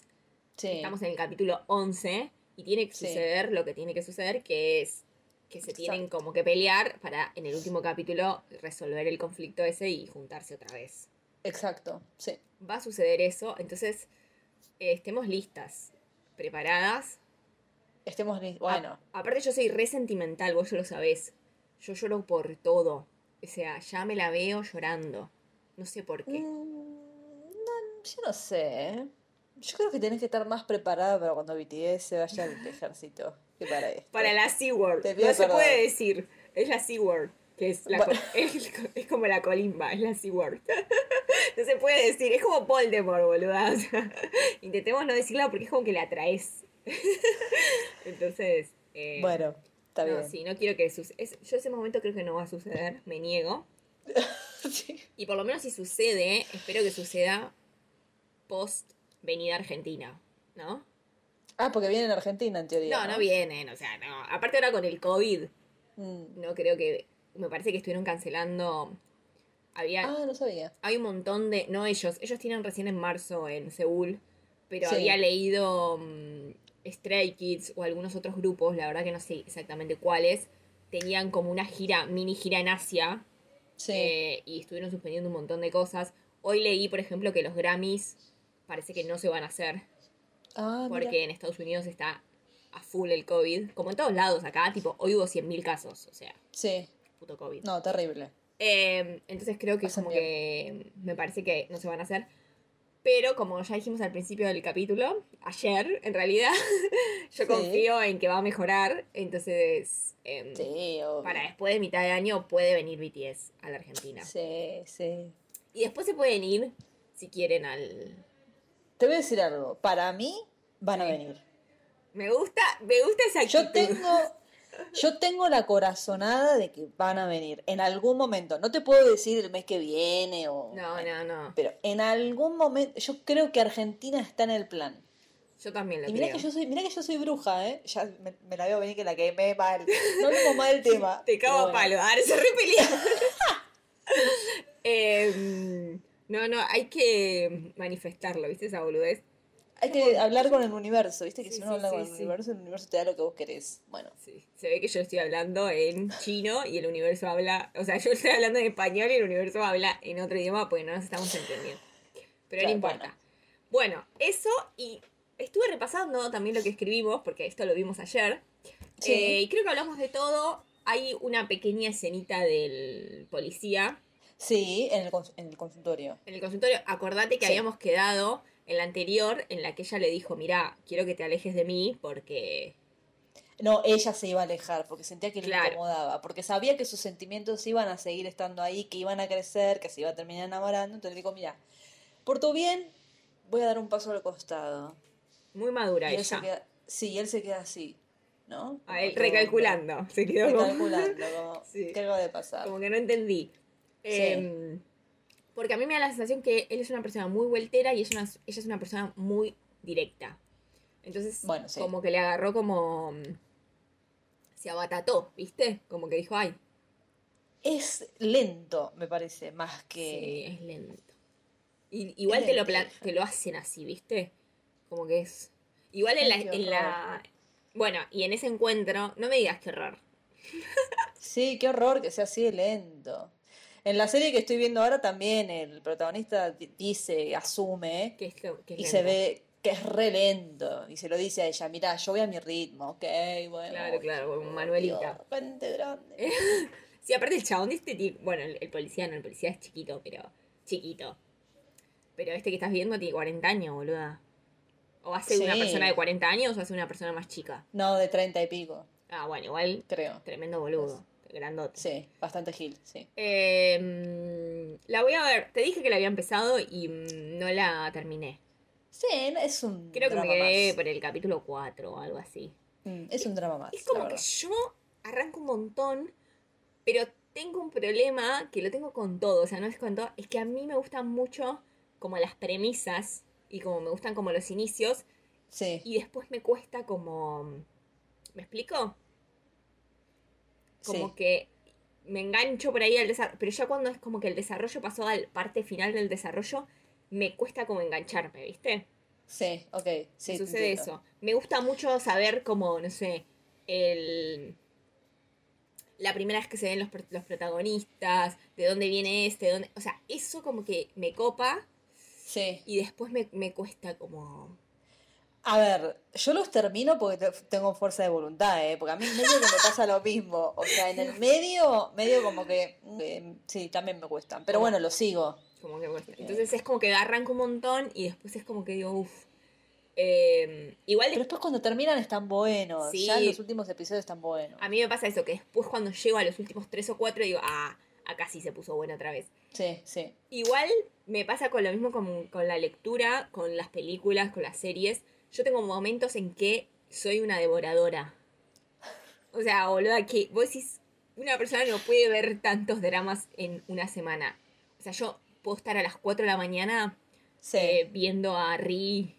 Speaker 2: Sí,
Speaker 1: estamos en el capítulo 11 y tiene que
Speaker 2: Sí.
Speaker 1: suceder lo que tiene que suceder, que es que se tienen como que pelear para en el último capítulo resolver el conflicto ese y juntarse otra vez.
Speaker 2: Exacto, sí.
Speaker 1: Va a suceder eso, entonces eh, estemos listas, preparadas.
Speaker 2: Estemos li-
Speaker 1: A-
Speaker 2: Bueno,
Speaker 1: aparte yo soy re sentimental, vos ya lo sabés. Yo lloro por todo. O sea, ya me la veo llorando. No sé por qué.
Speaker 2: mm, no, yo no sé, ¿eh? Yo creo que tenés que estar más preparada para cuando BTS se vaya al ejército que para esto.
Speaker 1: Para la SeaWorld. No se puede decir. Es la SeaWorld. Que es, la
Speaker 2: Bueno.
Speaker 1: co- es, es como la colimba, es la SeaWorld. No se puede decir. Es como Voldemort, boluda. O sea, intentemos no decirla porque es como que la atraes. Entonces. eh,
Speaker 2: Bueno, está
Speaker 1: no,
Speaker 2: bien.
Speaker 1: sí, no quiero que suceda. Yo ese momento creo que no va a suceder. Me niego.
Speaker 2: Sí.
Speaker 1: Y por lo menos si sucede, espero que suceda post venida Argentina, ¿no?
Speaker 2: Ah, porque viene en Argentina en teoría.
Speaker 1: No, no vienen, o sea, no. Aparte ahora con el COVID,
Speaker 2: Mm.
Speaker 1: no creo que. Me parece que estuvieron cancelando. Había.
Speaker 2: Ah, no sabía.
Speaker 1: Hay un montón de. No ellos, ellos tienen recién en marzo en Seúl, pero
Speaker 2: Sí.
Speaker 1: había leído mm, Stray Kids o algunos otros grupos, la verdad que no sé exactamente cuáles, tenían como una gira, mini gira en Asia,
Speaker 2: Sí.
Speaker 1: eh, y estuvieron suspendiendo un montón de cosas. Hoy leí, por ejemplo, que los Grammys parece que no se van a hacer,
Speaker 2: ah, mira.
Speaker 1: porque en Estados Unidos está a full el COVID, como en todos lados acá, tipo, hoy hubo 100.000 casos, o sea,
Speaker 2: Sí.
Speaker 1: puto COVID.
Speaker 2: No, terrible.
Speaker 1: Eh, entonces creo que como que me parece que no se van a hacer. Pero como ya dijimos al principio del capítulo, ayer en realidad, yo
Speaker 2: Sí.
Speaker 1: confío en que va a mejorar. Entonces, em,
Speaker 2: Sí,
Speaker 1: para después de mitad de año puede venir BTS a la Argentina.
Speaker 2: Sí, sí.
Speaker 1: Y después se pueden ir, si quieren, al...
Speaker 2: Te voy a decir algo. Para mí, van a venir.
Speaker 1: Me gusta, me gusta esa actitud.
Speaker 2: Yo tengo, yo tengo la corazonada de que van a venir en algún momento. No te puedo decir el mes que viene o.
Speaker 1: No, no, no.
Speaker 2: Pero en algún momento, yo creo que Argentina está en el plan.
Speaker 1: Yo también lo
Speaker 2: Y mirá
Speaker 1: creo.
Speaker 2: que yo soy, mirá que yo soy bruja, ¿eh? Ya me, me la veo venir que la quemé mal. No hablemos mal del tema.
Speaker 1: Te cago a palo. Ahora se repelía. Em, no, no, hay que manifestarlo, ¿viste esa boludez?
Speaker 2: Hay que hablar con el universo, ¿viste? Que
Speaker 1: Sí,
Speaker 2: si uno
Speaker 1: sí,
Speaker 2: habla con el universo, el universo te da lo que vos querés. Bueno,
Speaker 1: Sí, se ve que yo estoy hablando en chino y el universo habla, o sea, yo estoy hablando en español y el universo habla en otro idioma porque no nos estamos entendiendo. Pero no importa. Bueno, eso y estuve repasando también lo que escribimos porque esto lo vimos ayer.
Speaker 2: Sí.
Speaker 1: Eh, y creo que hablamos de todo. Hay una pequeña escenita del policía
Speaker 2: sí, en el, en el consultorio.
Speaker 1: en el consultorio. Acordate que
Speaker 2: Sí.
Speaker 1: habíamos quedado en la anterior en la que ella le dijo, mira, quiero que te alejes de mí porque
Speaker 2: No, ella se iba a alejar porque sentía que le incomodaba, porque sabía que sus sentimientos iban a seguir estando ahí, que iban a crecer, que se iba a terminar enamorando. Entonces le dijo, mira, por tu bien, voy a dar un paso al costado.
Speaker 1: muy madura
Speaker 2: Y se
Speaker 1: ella.
Speaker 2: queda, sí, él se queda así, ¿no?
Speaker 1: A él
Speaker 2: Como
Speaker 1: recalculando. Se quedó
Speaker 2: hombre,
Speaker 1: como-
Speaker 2: Recalculando, como,
Speaker 1: Sí.
Speaker 2: ¿qué acaba de pasar?
Speaker 1: Como que no entendí. Em, porque a mí me da la sensación que él es una persona muy vueltera y ella, una- ella es una persona muy directa. Entonces,
Speaker 2: Bueno, sí.
Speaker 1: como que le agarró como... mm, Se abatató, ¿viste? Como que dijo, ay,
Speaker 2: Es lento, me parece, más
Speaker 1: sí,
Speaker 2: que...
Speaker 1: es lento. Y, igual
Speaker 2: Es
Speaker 1: te lo, te lo hacen así, ¿viste? Como que es... Igual en la, en la... Bueno, y en ese encuentro, no me digas qué horror.
Speaker 2: Sí, qué horror que sea así de lento. En la serie que estoy viendo ahora también el protagonista di- dice, asume,
Speaker 1: Que es, lo- que es
Speaker 2: y se ve que es re lento. Y se lo dice a ella, mira, yo voy a mi ritmo, ok, bueno.
Speaker 1: Claro, claro, Manuelita.
Speaker 2: Dios, grande.
Speaker 1: Sí, aparte el chabón de este tipo, bueno, el, el policía no, el policía es chiquito, pero chiquito. Pero este que estás viendo tiene 40 años, boluda. O hace una persona de 40 años o hace una persona más chica.
Speaker 2: No, de 30 y pico,
Speaker 1: Ah, bueno, igual
Speaker 2: creo.
Speaker 1: tremendo boludo. Grandote.
Speaker 2: Sí, bastante gil, sí.
Speaker 1: Eh, mm, la voy a ver. Te dije que la había empezado y no la terminé.
Speaker 2: Sí, es un
Speaker 1: Creo que me
Speaker 2: drama
Speaker 1: quedé
Speaker 2: más.
Speaker 1: por el capítulo 4 o algo así.
Speaker 2: Mm, es un drama más.
Speaker 1: Es como que yo arranco un montón, pero tengo un problema que lo tengo con todo. O sea, no es con todo. Es que a mí me gustan mucho como las premisas y como me gustan como los inicios.
Speaker 2: Sí,
Speaker 1: Y después me cuesta como... ¿Me explico? Como
Speaker 2: sí.
Speaker 1: que me engancho por ahí al desarrollo. Pero ya cuando es como que el desarrollo pasó a la parte final del desarrollo, me cuesta como engancharme, ¿viste?
Speaker 2: Sí, ok. Sí,
Speaker 1: Me sucede
Speaker 2: entiendo.
Speaker 1: eso. Me gusta mucho saber como, no sé, el... La primera vez que se ven los, los protagonistas, de dónde viene este, de dónde... O sea, eso como que me copa
Speaker 2: Sí.
Speaker 1: y después me, me cuesta como...
Speaker 2: A ver, yo los termino porque te- tengo fuerza de voluntad, ¿eh? Porque a mí medio que me pasa lo mismo. O sea, en el medio, medio como que... eh, sí, también me cuestan. Pero bueno, lo sigo.
Speaker 1: Como que cuesta. Entonces es como que arranco un montón y después es como que digo, uff. Eh, igual
Speaker 2: Pero
Speaker 1: de-
Speaker 2: después cuando terminan están buenos.
Speaker 1: Sí.
Speaker 2: Ya los últimos episodios están buenos.
Speaker 1: a mí me pasa eso, que después cuando llego a los últimos tres o cuatro digo, ah, acá sí se puso bueno otra vez.
Speaker 2: Sí, sí.
Speaker 1: Igual me pasa con lo mismo con, con la lectura, con las películas, con las series. Yo tengo momentos en que soy una devoradora. O sea, boluda, que vos decís, una persona no puede ver tantos dramas en una semana. O sea, yo puedo estar a las 4 de la mañana
Speaker 2: Sí.
Speaker 1: eh, viendo a Ri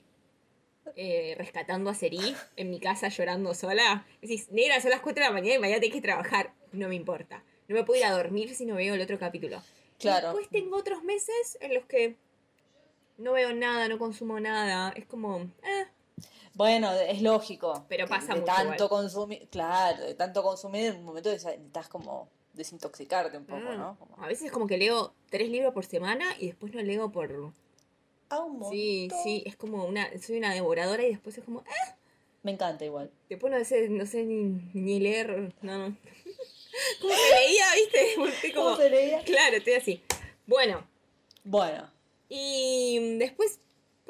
Speaker 1: eh, rescatando a Seri en mi casa llorando sola. Decís, negra, son las 4 de la mañana y mañana tengo que trabajar. No me importa. No me puedo ir a dormir si no veo el otro capítulo.
Speaker 2: Claro.
Speaker 1: Después tengo otros meses en los que no veo nada, no consumo nada. Es como, eh,
Speaker 2: Bueno, es lógico.
Speaker 1: Pero pasa
Speaker 2: de
Speaker 1: mucho
Speaker 2: tanto consumir, claro, de tanto consumir, en un momento necesitas como desintoxicarte un poco,
Speaker 1: mm.
Speaker 2: ¿no? Como-
Speaker 1: A veces es como que leo tres libros por semana y después no leo por...
Speaker 2: Ah, un
Speaker 1: Sí,
Speaker 2: montón.
Speaker 1: sí, es como una... Soy una devoradora y después es como... eh,
Speaker 2: Me encanta igual.
Speaker 1: Después no sé, no sé ni, ni leer, no, no. ¿Cómo se leía, viste? Como...
Speaker 2: ¿Cómo se leía?
Speaker 1: Claro, estoy así. Bueno,
Speaker 2: Bueno,
Speaker 1: y después,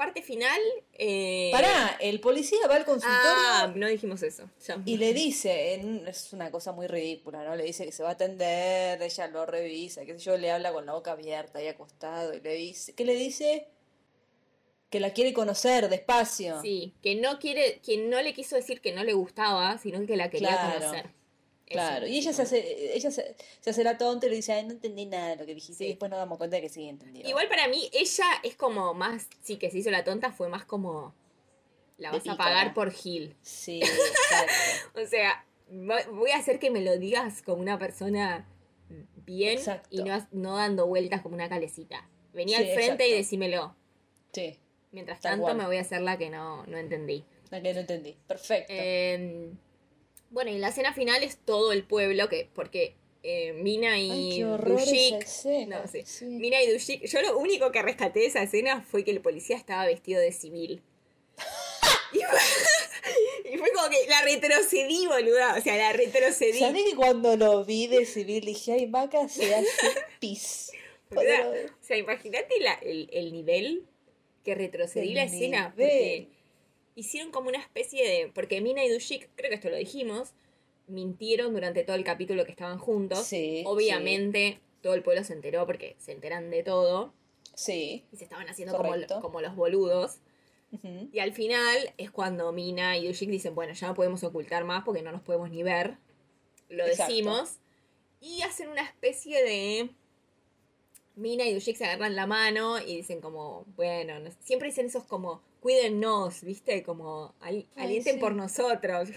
Speaker 1: parte final... Eh...
Speaker 2: pará, el policía va al consultorio
Speaker 1: Ah, no dijimos eso. Ya.
Speaker 2: y le dice, en- es una cosa muy ridícula, ¿no? Le dice que se va a atender, ella lo revisa, qué sé yo, le habla con la boca abierta ahí acostado y le dice, ¿qué le dice? Que la quiere conocer despacio.
Speaker 1: Sí, que no quiere, que no le quiso decir que no le gustaba, sino que la quería
Speaker 2: Claro,
Speaker 1: conocer.
Speaker 2: Claro, y ella se hace, ella se, se hace la tonta y le dice, ay, no entendí nada de lo que dijiste,
Speaker 1: Sí.
Speaker 2: y después nos damos cuenta de que sí entendió.
Speaker 1: Igual para mí, ella es como más, sí, que se hizo la tonta, fue más como, la vas a pagar por Gil.
Speaker 2: Sí, exacto.
Speaker 1: O sea, vo- voy a hacer que me lo digas como una persona bien
Speaker 2: Exacto.
Speaker 1: y no, no dando vueltas como una calecita. Venía
Speaker 2: Sí,
Speaker 1: al frente y decímelo.
Speaker 2: sí,
Speaker 1: Mientras
Speaker 2: Tal
Speaker 1: tanto
Speaker 2: cual.
Speaker 1: me voy a hacer la que no, no entendí.
Speaker 2: la que no entendí. Perfecto.
Speaker 1: Eh, bueno, y la escena final es todo el pueblo, que porque eh, Mina y Dushik... No, sí.
Speaker 2: sí.
Speaker 1: Mina y Dushik... Yo lo único que rescaté de esa escena fue que el policía estaba vestido de civil. y, fue, y fue como que la retrocedí, boluda. O sea, la retrocedí.
Speaker 2: ¿Sabés que cuando lo vi de civil dije, ay, Maca se hace pis?
Speaker 1: O sea, imagínate el, el nivel que retrocedí
Speaker 2: El
Speaker 1: la escena. Porque hicieron como una especie de. Porque Mina y Dushik, creo que esto lo dijimos, mintieron durante todo el capítulo que estaban juntos.
Speaker 2: Sí,
Speaker 1: Obviamente, todo el pueblo se enteró porque se enteran de todo.
Speaker 2: Sí.
Speaker 1: Y se estaban haciendo como, como los boludos. Y al final es cuando Mina y Dushik dicen, bueno, ya no podemos ocultar más porque no nos podemos ni ver. Lo
Speaker 2: Exacto.
Speaker 1: decimos. Y hacen una especie de... Mina y Dushik se agarran la mano y dicen como, bueno, no siempre dicen esos como, cuídennos, ¿viste? Como, "Al-
Speaker 2: Ay,
Speaker 1: alienten
Speaker 2: sí.
Speaker 1: por nosotros.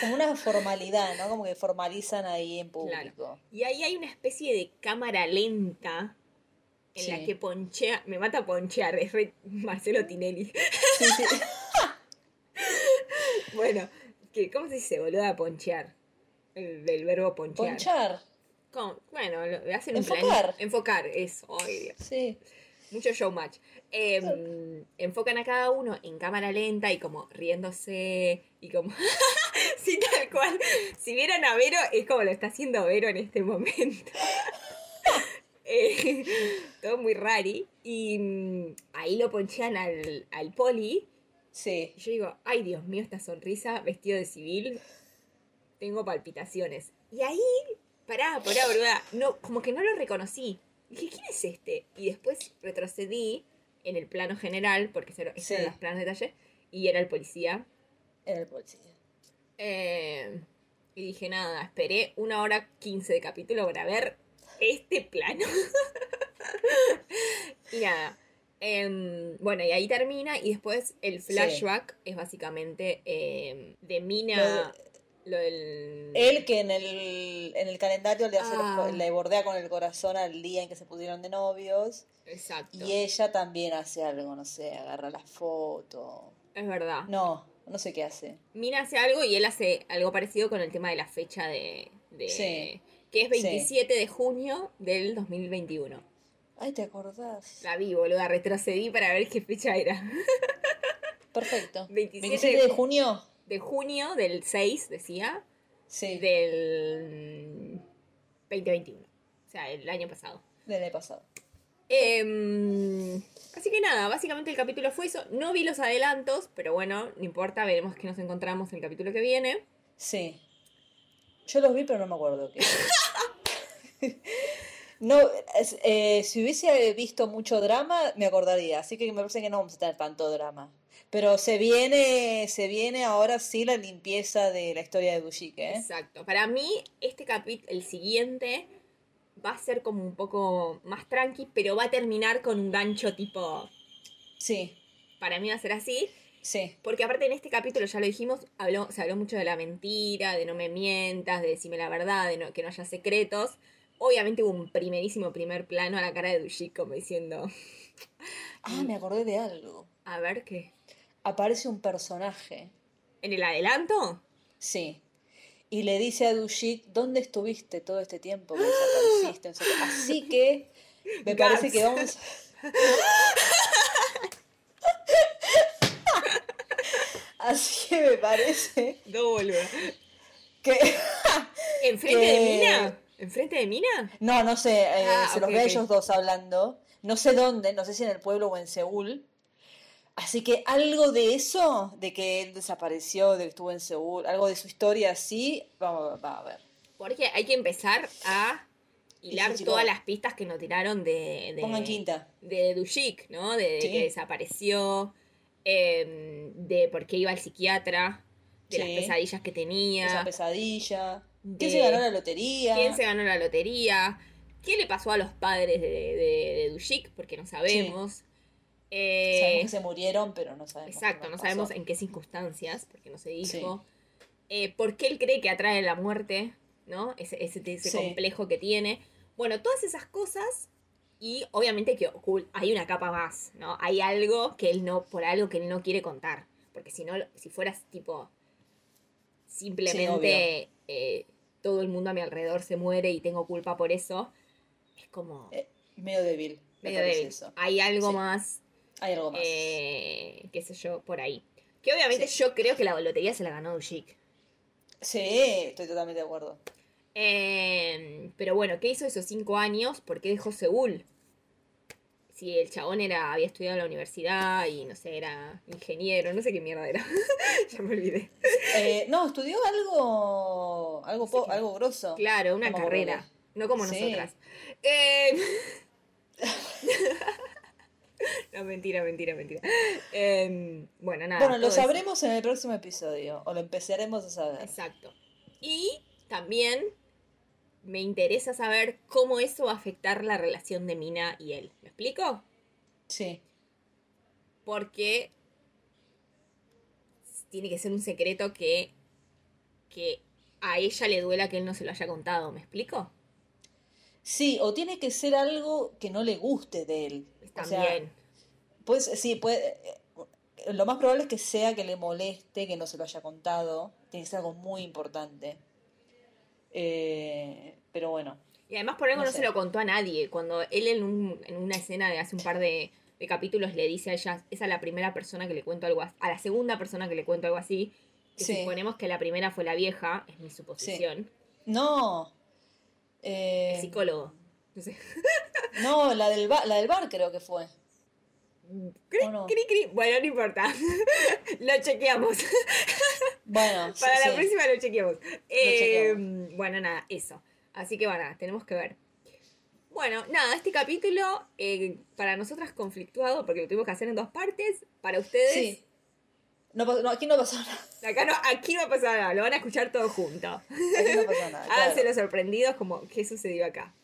Speaker 2: Como una formalidad, ¿no? Como que formalizan ahí en público.
Speaker 1: Y ahí hay una especie de cámara lenta en la que ponchea, me mata ponchear, es re Marcelo Tinelli.
Speaker 2: Sí.
Speaker 1: Bueno, que, ¿cómo se dice, boluda? Ponchear. El, del verbo ponchear.
Speaker 2: Ponchar.
Speaker 1: ¿Cómo? Bueno, lo, hacen un
Speaker 2: Enfocar.
Speaker 1: plan. Enfocar, eso. Dios.
Speaker 2: Sí.
Speaker 1: Mucho showmatch. Eh, enfocan a cada uno en cámara lenta y como riéndose y como... sí, tal cual. Si vieran a Vero, es como lo está haciendo Vero en este momento. Eh, todo muy rari. Y mm, ahí lo ponchan al, al poli.
Speaker 2: Sí.
Speaker 1: Y yo digo, ay Dios mío, esta sonrisa, vestido de civil, tengo palpitaciones. Y ahí, pará, pará, boluda, no, como que no lo reconocí. Dije, ¿quién es este? Y después retrocedí en el plano general, porque eso
Speaker 2: Sí.
Speaker 1: eran los planos de detalle, y era el policía.
Speaker 2: Era el policía.
Speaker 1: Eh, y dije, nada, esperé una hora quince de capítulo para ver este plano. y nada. em, bueno, y ahí termina. Y después el flashback es básicamente em, de Mina. Lo del.
Speaker 2: Él que en el, en el calendario le, hace los
Speaker 1: Ah.
Speaker 2: le bordea con el corazón al día en que se pusieron de novios.
Speaker 1: Exacto.
Speaker 2: Y ella también hace algo, no sé, agarra la foto.
Speaker 1: Es verdad.
Speaker 2: No, no sé qué hace.
Speaker 1: Mina hace algo y él hace algo parecido con el tema de la fecha de. de-
Speaker 2: Sí.
Speaker 1: Que es 27 de junio del 2021.
Speaker 2: Ay, ¿te acordás?
Speaker 1: La vi, boluda, retrocedí para ver qué fecha era.
Speaker 2: Perfecto.
Speaker 1: 27
Speaker 2: 27 de junio.
Speaker 1: De junio del 6, decía,
Speaker 2: Sí,
Speaker 1: del 2021. O sea, el año pasado.
Speaker 2: del año pasado.
Speaker 1: Em, así que nada, básicamente el capítulo fue eso. No vi los adelantos, pero bueno, no importa, veremos que nos encontramos en el capítulo que viene.
Speaker 2: Sí. Yo los vi, pero no me acuerdo qué. No, eh, si hubiese visto mucho drama, me acordaría. Así que me parece que no vamos a tener tanto drama. Pero se viene, se viene ahora sí la limpieza de la historia de Dushik, ¿eh?
Speaker 1: Exacto. Para mí, este capítulo, el siguiente, va a ser como un poco más tranqui, pero va a terminar con un gancho tipo.
Speaker 2: Sí,
Speaker 1: Para mí va a ser así.
Speaker 2: sí,
Speaker 1: Porque aparte en este capítulo, ya lo dijimos, habló, se habló mucho de la mentira, de no me mientas, de decirme la verdad, de no- que no haya secretos. Obviamente hubo un primerísimo primer plano a la cara de Dushik como diciendo,
Speaker 2: Ah, me acordé de algo.
Speaker 1: a ver qué.
Speaker 2: Aparece un personaje,
Speaker 1: ¿En el adelanto?
Speaker 2: sí, y le dice a Dushik, ¿dónde estuviste todo este tiempo que desapareciste? Así que me parece que vamos... Así que me parece
Speaker 1: No, boludo.
Speaker 2: que...
Speaker 1: ¿Enfrente de
Speaker 2: Eh,
Speaker 1: Mina? ¿Enfrente de Mina?
Speaker 2: No, no sé, eh,
Speaker 1: Ah,
Speaker 2: se los ve a ellos dos hablando. No sé dónde, no sé si en el pueblo o en Seúl. Así que algo de eso, de que él desapareció, de que estuvo en Seúl, algo de su historia así, vamos, vamos a ver.
Speaker 1: Porque hay que empezar a hilar
Speaker 2: Sí,
Speaker 1: todas las pistas que nos tiraron de... de
Speaker 2: Pongan quinta.
Speaker 1: de Dushik, ¿no? De,
Speaker 2: Sí.
Speaker 1: que desapareció, em, de por qué iba al psiquiatra, de
Speaker 2: Sí.
Speaker 1: las pesadillas que tenía,
Speaker 2: Esa pesadilla. ¿Quién se ganó la lotería?
Speaker 1: quién se ganó la lotería, qué le pasó a los padres de, de, de Dushik, porque no sabemos. Eh,
Speaker 2: Sabemos que se murieron, pero no sabemos.
Speaker 1: exacto, no sabemos
Speaker 2: pasó.
Speaker 1: en qué circunstancias, porque no se dijo. Eh, por qué él cree que atrae la muerte, ¿no? Ese, ese, ese
Speaker 2: Sí.
Speaker 1: complejo que tiene. Bueno, todas esas cosas. Y obviamente que ocul- hay una capa más, ¿no? Hay algo que él no, por algo que él no quiere contar. Porque si no, si fueras tipo. Simplemente eh, todo el mundo a mi alrededor se muere y tengo culpa por eso. Es como.
Speaker 2: Eh, medio débil. me
Speaker 1: medio débil.
Speaker 2: eso.
Speaker 1: Hay algo
Speaker 2: Sí.
Speaker 1: más
Speaker 2: Hay algo más.
Speaker 1: eh, qué sé yo, por ahí. Que obviamente
Speaker 2: Sí.
Speaker 1: yo creo que la lotería se la ganó Dushik.
Speaker 2: Sí, estoy totalmente de acuerdo.
Speaker 1: Eh, pero bueno, ¿qué hizo esos cinco años? ¿Por qué dejó Seúl? Si el chabón era, había estudiado en la universidad y no sé, era ingeniero, no sé qué mierda era. ya me olvidé.
Speaker 2: Eh, no, estudió algo algo, po-
Speaker 1: Sí.
Speaker 2: algo grosso.
Speaker 1: Claro, una carrera. No como
Speaker 2: Sí.
Speaker 1: nosotras. Eh, no, mentira, mentira, mentira. Eh, bueno, nada.
Speaker 2: Bueno, lo
Speaker 1: eso.
Speaker 2: sabremos en el próximo episodio, o lo empezaremos a saber.
Speaker 1: Exacto. Y también me interesa saber cómo eso va a afectar la relación de Mina y él. ¿Me explico?
Speaker 2: Sí,
Speaker 1: Porque tiene que ser un secreto que, que a ella le duela que él no se lo haya contado. ¿Me explico?
Speaker 2: Sí, o tiene que ser algo que no le guste de él. O sea,
Speaker 1: También.
Speaker 2: pues sí, puede, eh, lo más probable es que sea que le moleste que no se lo haya contado. Tiene que ser algo muy importante. Eh, pero bueno,
Speaker 1: Y además por algo
Speaker 2: No
Speaker 1: se lo contó a nadie. Cuando él en, un- en una escena de hace un par de, de capítulos le dice a ella, es a la primera persona que le cuento algo así, a la segunda persona que le cuento algo así, que
Speaker 2: Sí.
Speaker 1: suponemos que la primera fue la vieja, es mi suposición,
Speaker 2: no. Eh,
Speaker 1: el psicólogo. No sé.
Speaker 2: No, la del, bar, la del bar creo que fue.
Speaker 1: Cri,
Speaker 2: ¿O no?
Speaker 1: cri, cri. Bueno, no importa. lo chequeamos.
Speaker 2: Bueno,
Speaker 1: Para
Speaker 2: sí,
Speaker 1: la
Speaker 2: sí.
Speaker 1: próxima lo chequeamos. Eh,
Speaker 2: chequeamos.
Speaker 1: Bueno, nada, eso. Así que bueno, tenemos que ver. Bueno, nada, este capítulo eh, para nosotras conflictuado porque lo tuvimos que hacer en dos partes. Para ustedes,
Speaker 2: Sí. No, no, aquí no pasó nada.
Speaker 1: acá no, aquí no pasar nada, lo van a escuchar todo junto.
Speaker 2: Aquí no pasó nada.
Speaker 1: Háganse
Speaker 2: claro.
Speaker 1: los sorprendidos como qué sucedió acá.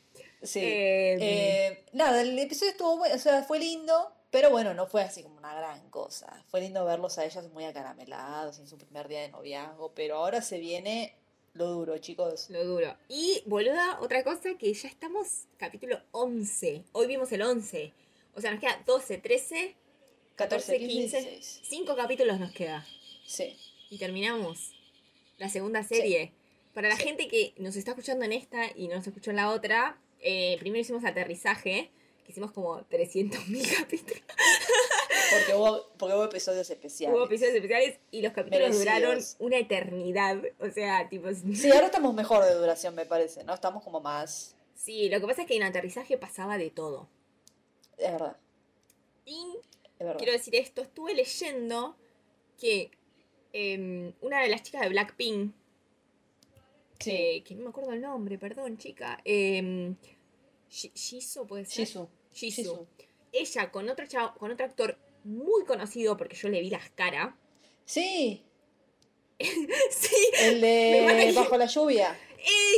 Speaker 2: Sí.
Speaker 1: Eh,
Speaker 2: Eh, nada, el episodio estuvo bueno, o sea, fue lindo, pero bueno, no fue así como una gran cosa. Fue lindo verlos a ellas muy acaramelados en su primer día de noviazgo, pero ahora se viene lo duro, chicos.
Speaker 1: Lo duro. Y, boluda, otra cosa que ya estamos capítulo 11. Hoy vimos el 11. O sea, nos queda 12, 13, 14, 15.
Speaker 2: 16.
Speaker 1: 5 capítulos nos queda.
Speaker 2: Sí.
Speaker 1: Y terminamos la segunda serie. Para la
Speaker 2: Sí.
Speaker 1: gente que nos está escuchando en esta y no nos escuchó en la otra, eh, primero hicimos aterrizaje, que hicimos como 300.000 capítulos.
Speaker 2: Porque hubo, porque hubo episodios especiales.
Speaker 1: Hubo episodios especiales y los capítulos
Speaker 2: Merecidos.
Speaker 1: duraron una eternidad. O sea, tipo...
Speaker 2: Sí, ahora estamos mejor de duración, me parece, ¿no? Estamos como más.
Speaker 1: Sí, lo que pasa es que en aterrizaje pasaba de todo.
Speaker 2: Es verdad,
Speaker 1: Y
Speaker 2: verdad.
Speaker 1: quiero decir esto, estuve leyendo que em, una de las chicas de Blackpink,
Speaker 2: Sí.
Speaker 1: eh, que no me acuerdo el nombre, perdón, chica, em, Shi- Shiso puede ser.
Speaker 2: Jisoo.
Speaker 1: Jisoo.
Speaker 2: Jisoo.
Speaker 1: Ella con otro chavo, con otro actor muy conocido porque yo le vi las caras.
Speaker 2: Sí,
Speaker 1: sí,
Speaker 2: el de Bajo la lluvia.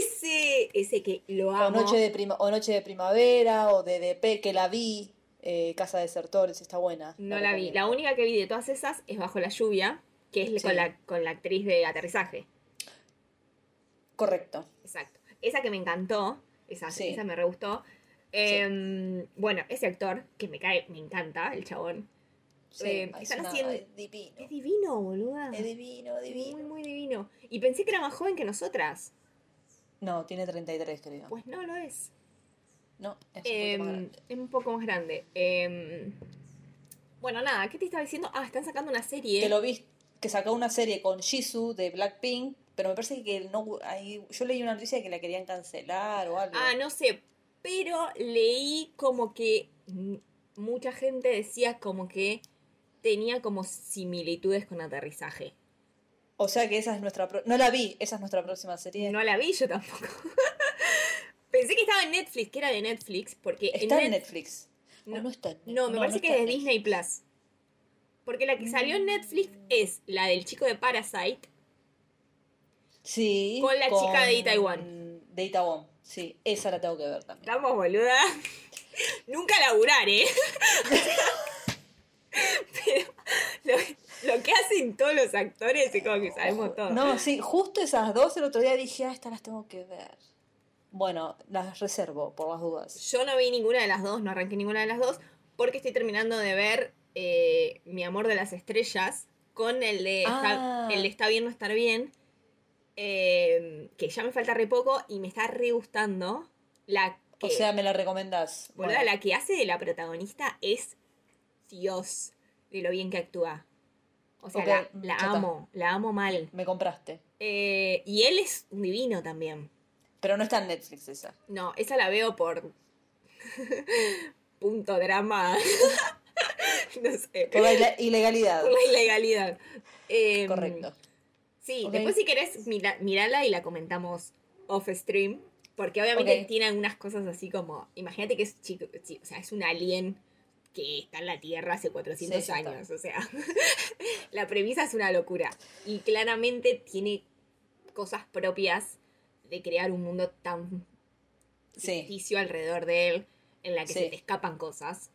Speaker 1: ese, ese que lo
Speaker 2: O
Speaker 1: amo.
Speaker 2: noche, de prima, o Noche de Primavera, o de DP, que la vi, eh, Casa de Desertores, está buena.
Speaker 1: No la vi. La única que vi de todas esas es Bajo la lluvia, que es
Speaker 2: Sí.
Speaker 1: con, la, con la actriz de aterrizaje.
Speaker 2: Correcto.
Speaker 1: Exacto. Esa que me encantó, esa,
Speaker 2: Sí.
Speaker 1: esa me re gustó. Em, Bueno, ese actor, que me cae, me encanta, el chabón.
Speaker 2: Sí,
Speaker 1: Eh,
Speaker 2: es una-
Speaker 1: haciendo-
Speaker 2: es divino.
Speaker 1: Es divino, boluda.
Speaker 2: Es divino,
Speaker 1: Muy,
Speaker 2: divino.
Speaker 1: muy divino. Y pensé que era más joven que nosotras.
Speaker 2: No, tiene 33, creo.
Speaker 1: Pues no lo es.
Speaker 2: No, es un
Speaker 1: Em,
Speaker 2: poco más grande.
Speaker 1: es un poco más grande. Em, bueno, nada, ¿qué te estaba diciendo? Ah, están sacando una serie.
Speaker 2: Que lo vi, que sacó una serie con Jisoo de Blackpink, pero me parece que no ahí, yo leí una noticia de que la querían cancelar o algo.
Speaker 1: Ah, no sé. Pero leí como que mucha gente decía como que tenía como similitudes con aterrizaje.
Speaker 2: O sea que esa es nuestra pro- no la vi, esa es nuestra próxima serie.
Speaker 1: No la vi yo tampoco. Pensé que estaba en Netflix, que era de Netflix, porque
Speaker 2: está en
Speaker 1: Net-
Speaker 2: Netflix.
Speaker 1: No,
Speaker 2: ¿O no está en
Speaker 1: No, me parece que es de Disney Plus. Porque la que salió en Netflix es la del chico de Parasite.
Speaker 2: Sí.
Speaker 1: Con la chica de Itaewon.
Speaker 2: De Itaewon, sí. Esa la tengo que ver también.
Speaker 1: Estamos, boluda. Nunca laburar, ¿eh? Pero lo, lo que hacen todos los actores es como que sabemos todo.
Speaker 2: No, sí, justo esas dos el otro día dije, ah, estas las tengo que ver. Bueno, las reservo por las dudas.
Speaker 1: Yo no vi ninguna de las dos, no arranqué ninguna de las dos, porque estoy terminando de ver eh, Mi amor de las estrellas con el de,
Speaker 2: Ah.
Speaker 1: está, el de Está bien no estar bien, eh, que ya me falta re poco y me está re gustando. La que,
Speaker 2: O sea, me la recomendás.
Speaker 1: boluda,
Speaker 2: Bueno,
Speaker 1: la que hace de la protagonista es Dios de lo bien que actúa. O sea, la,
Speaker 2: mm,
Speaker 1: la amo, la amo mal.
Speaker 2: me compraste.
Speaker 1: Eh, y él es un divino también.
Speaker 2: Pero no está en Netflix esa.
Speaker 1: No, esa la veo por punto drama. no sé.
Speaker 2: Por la ile- ilegalidad.
Speaker 1: Por la ilegalidad. Em,
Speaker 2: Correcto.
Speaker 1: Sí, después si querés mira, mirala y la comentamos off stream. Porque obviamente tiene algunas cosas así como. Imagínate que es chico, o sea, es un alien que está en la Tierra hace 400
Speaker 2: Sí, ya está.
Speaker 1: años. O sea, la premisa es una locura. Y claramente tiene cosas propias de crear un mundo tan
Speaker 2: Sí.
Speaker 1: ficticio alrededor de él, en la que
Speaker 2: Sí.
Speaker 1: se te escapan cosas.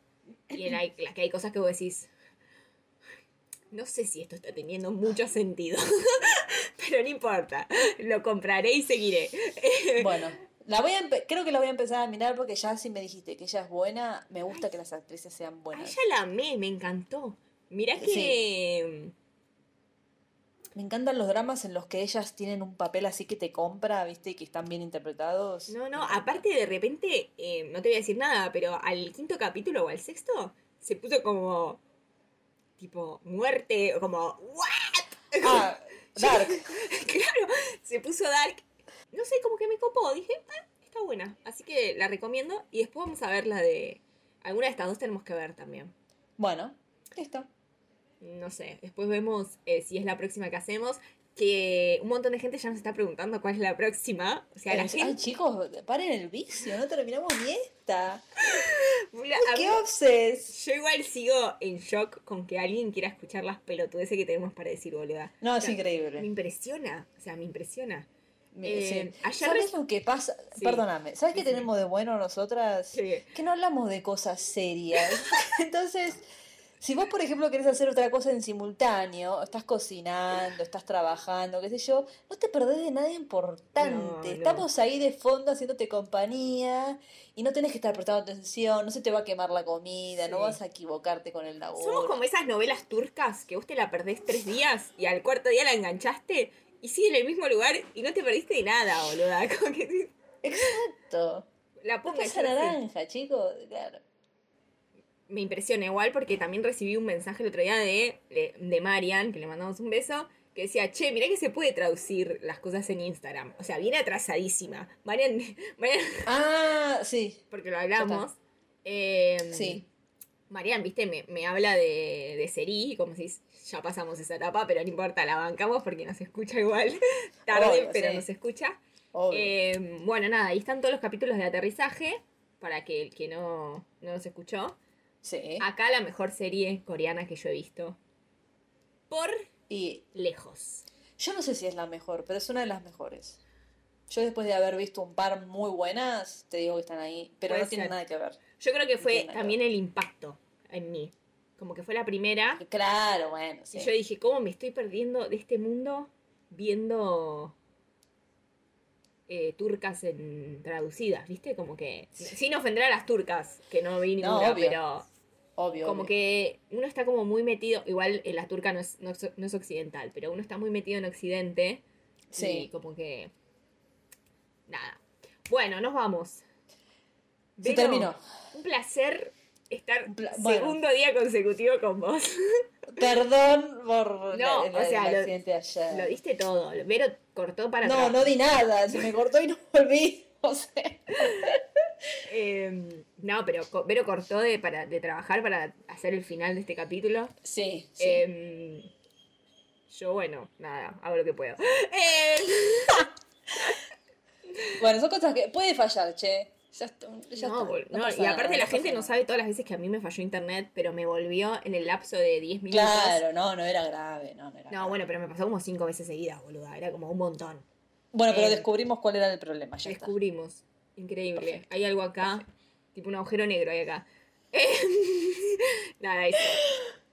Speaker 1: Y en la, la que hay cosas que vos decís. No sé si esto está teniendo mucho sentido. Pero no importa. Lo compraré y seguiré.
Speaker 2: Bueno, la voy a creo que la voy a empezar a mirar porque ya si me dijiste que ella es buena, me gusta que las actrices sean
Speaker 1: A
Speaker 2: buenas.
Speaker 1: ella la amé, me encantó. Mirá que.
Speaker 2: Me encantan los dramas en los que ellas tienen un papel así que te compra, ¿viste? Y que están bien interpretados.
Speaker 1: No, no, aparte de repente, eh, no te voy a decir nada, pero al quinto capítulo o al sexto, se puso como. Tipo, muerte, o como. ¿What?
Speaker 2: Ah, Dark.
Speaker 1: claro, se puso dark. No sé, como que me copó. Dije, "Ah, está buena. Así que la recomiendo. Y después vamos a ver la de. Alguna de estas dos tenemos que ver también.
Speaker 2: Bueno, listo.
Speaker 1: No sé. Después vemos eh, si es la próxima que hacemos. Que un montón de gente ya nos está preguntando cuál es la próxima. O sea, la gente.
Speaker 2: Ay, chicos, paren el vicio, no terminamos ni esta.
Speaker 1: Mira,
Speaker 2: ¡Qué
Speaker 1: mí-
Speaker 2: obses!
Speaker 1: yo igual sigo en shock con que alguien quiera escuchar las pelotudeces que tenemos para decir, boluda.
Speaker 2: No,
Speaker 1: O
Speaker 2: es
Speaker 1: sea, Me
Speaker 2: increíble.
Speaker 1: impresiona. O sea, me impresiona. Eh,
Speaker 2: sí. ¿Sabes lo que pasa?
Speaker 1: Sí.
Speaker 2: Perdóname, ¿sabes qué
Speaker 1: Sí, sí.
Speaker 2: tenemos de bueno nosotras?
Speaker 1: ¿Qué?
Speaker 2: Que no hablamos de cosas serias. Entonces, si vos, por ejemplo, querés hacer otra cosa en simultáneo, estás cocinando, estás trabajando, qué sé yo, no te perdés de nada importante.
Speaker 1: No, no.
Speaker 2: Estamos ahí de fondo haciéndote compañía y no tenés que estar prestando atención, no se te va a quemar la comida, no vas a equivocarte con el laburo.
Speaker 1: Somos como esas novelas turcas que vos te la perdés tres días y al cuarto día la enganchaste y sigue en el mismo lugar y no te perdiste de nada, boluda. Como que
Speaker 2: Exacto.
Speaker 1: la
Speaker 2: naranja, chicos. Claro.
Speaker 1: Me impresiona igual porque también recibí un mensaje el otro día de, de, de Marian, que le mandamos un beso, que decía, che, mirá que se puede traducir las cosas en Instagram. O sea, viene atrasadísima. Marian, Marian
Speaker 2: Ah, sí.
Speaker 1: porque lo hablamos. Eh,
Speaker 2: Sí.
Speaker 1: Marian, viste, me, me habla de, de Seri, como si ya pasamos esa etapa, pero no importa, la bancamos porque nos escucha igual. Tarde,
Speaker 2: Obvio,
Speaker 1: pero
Speaker 2: sí.
Speaker 1: nos escucha. Eh, bueno, nada, ahí están todos los capítulos de aterrizaje, para que el que no, no nos escuchó.
Speaker 2: Sí.
Speaker 1: Acá la mejor serie coreana que yo he visto. Por
Speaker 2: Y
Speaker 1: lejos.
Speaker 2: yo no sé si es la mejor, pero es una de las mejores. Yo después de haber visto un par muy buenas, te digo que están ahí, pero
Speaker 1: Puede
Speaker 2: no tienen nada que ver.
Speaker 1: Yo creo que fue también el impacto en mí. Como que fue la primera.
Speaker 2: Claro, bueno, sí.
Speaker 1: Y yo dije, ¿cómo me estoy perdiendo de este mundo viendo eh, turcas en, traducidas? ¿Viste? Como que. Sin ofender a las turcas, que no vi
Speaker 2: No,
Speaker 1: ninguna,
Speaker 2: obvio.
Speaker 1: pero.
Speaker 2: Obvio.
Speaker 1: Como
Speaker 2: obvio.
Speaker 1: que uno está como muy metido. Igual eh, la turca no es, no, es, no es occidental, pero uno está muy metido en Occidente. Y
Speaker 2: Sí.
Speaker 1: como que. Nada. Bueno, nos vamos.
Speaker 2: Se
Speaker 1: Vero,
Speaker 2: terminó.
Speaker 1: Un placer estar
Speaker 2: bueno.
Speaker 1: segundo día consecutivo con vos.
Speaker 2: Perdón por
Speaker 1: No,
Speaker 2: la- la-
Speaker 1: o sea,
Speaker 2: el
Speaker 1: lo-
Speaker 2: accidente de ayer.
Speaker 1: Lo diste todo. Vero cortó para
Speaker 2: no,
Speaker 1: atrás.
Speaker 2: no di nada, se me cortó y no volví. O sea,
Speaker 1: Eh, no, pero Vero cortó de, para, de trabajar para hacer el final de este capítulo.
Speaker 2: sí, sí.
Speaker 1: Eh, yo, bueno, nada, hago lo que puedo. Eh,
Speaker 2: bueno, son cosas que puede fallar, che. Ya, está, ya
Speaker 1: no,
Speaker 2: está, no
Speaker 1: y aparte
Speaker 2: nada,
Speaker 1: la gente no sabe todas las veces que a mí me falló internet, pero me volvió en el lapso de 10 minutos.
Speaker 2: Claro, no, no era grave, no, no era
Speaker 1: No,
Speaker 2: grave.
Speaker 1: bueno, pero me pasó como cinco veces seguidas, boluda. Era como un montón.
Speaker 2: Bueno, pero
Speaker 1: eh,
Speaker 2: descubrimos cuál era el problema, ya está.
Speaker 1: Descubrimos. Increíble.
Speaker 2: Perfecto,
Speaker 1: Hay algo acá, tipo un agujero negro hay acá. Eh, Nada, eso.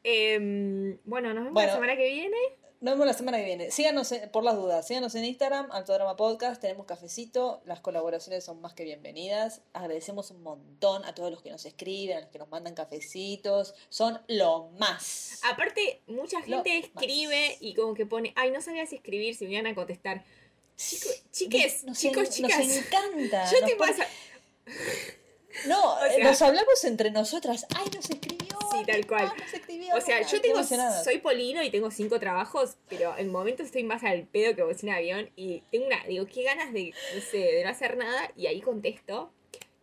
Speaker 1: Em, bueno, nos vemos
Speaker 2: Bueno.
Speaker 1: la semana que viene.
Speaker 2: Nos vemos la semana que viene. Síganos, en- por las dudas, síganos en Instagram, Altodrama Podcast, tenemos cafecito, las colaboraciones son más que bienvenidas. Agradecemos un montón a todos los que nos escriben, a los que nos mandan cafecitos, son lo más.
Speaker 1: Aparte, mucha
Speaker 2: Lo
Speaker 1: gente
Speaker 2: más.
Speaker 1: escribe y como que pone, ay, no sabía si escribir, si me iban a contestar. Chico- chiques,
Speaker 2: Nos-
Speaker 1: chicos, chicas.
Speaker 2: Nos encanta.
Speaker 1: Yo te pasa.
Speaker 2: No,
Speaker 1: O sea-
Speaker 2: eh, nos hablamos entre nosotras. Ay, nos escribió.
Speaker 1: Sí, tal cual.
Speaker 2: nos escribió.
Speaker 1: O sea, yo tengo, soy polino y tengo cinco trabajos, pero en momentos estoy más al pedo que vos en avión y tengo una, digo, qué ganas de, no sé, de no hacer nada y ahí contesto.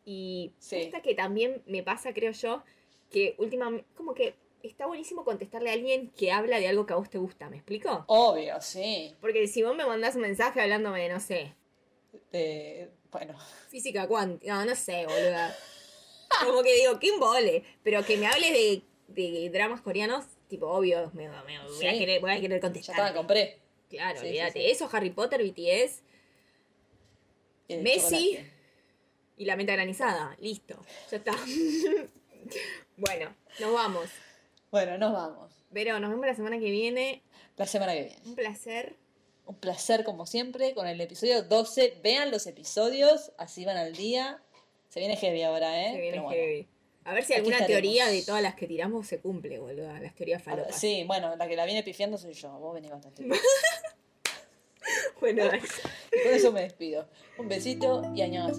Speaker 1: Y
Speaker 2: Sí.
Speaker 1: esta que también me pasa, creo yo, que últimamente, como que está buenísimo contestarle a alguien que habla de algo que a vos te gusta, ¿me explico?
Speaker 2: Obvio, sí.
Speaker 1: Porque si vos me mandás un mensaje hablándome de, no sé,
Speaker 2: Eh, bueno,
Speaker 1: física cuántica, no, no sé, boluda. Como que digo, qué embole, pero que me hables de, de dramas coreanos, tipo, obvio, me, me- voy, a querer, voy a querer
Speaker 2: ya
Speaker 1: contestar.
Speaker 2: está, compré.
Speaker 1: Claro,
Speaker 2: Sí,
Speaker 1: olvídate.
Speaker 2: sí.
Speaker 1: Eso, Harry Potter, BTS
Speaker 2: El
Speaker 1: Messi.
Speaker 2: chocolate.
Speaker 1: y la menta granizada. Listo, ya está. bueno, nos vamos.
Speaker 2: Bueno, nos vamos.
Speaker 1: Pero nos vemos la semana que viene.
Speaker 2: La semana que viene.
Speaker 1: Un placer.
Speaker 2: Un placer como siempre con el episodio 12. Vean los episodios, así van al día. Se viene heavy ahora, ¿eh?
Speaker 1: Se viene
Speaker 2: Pero bueno.
Speaker 1: heavy. A ver si
Speaker 2: Aquí
Speaker 1: alguna
Speaker 2: estaremos.
Speaker 1: teoría de todas las que tiramos se cumple, boludo. Las teorías
Speaker 2: A ver,
Speaker 1: falopas.
Speaker 2: Sí, bueno, la que la viene pifiando soy yo. Vos venís bastante.
Speaker 1: Bueno.
Speaker 2: Y con eso me despido. Un besito y añado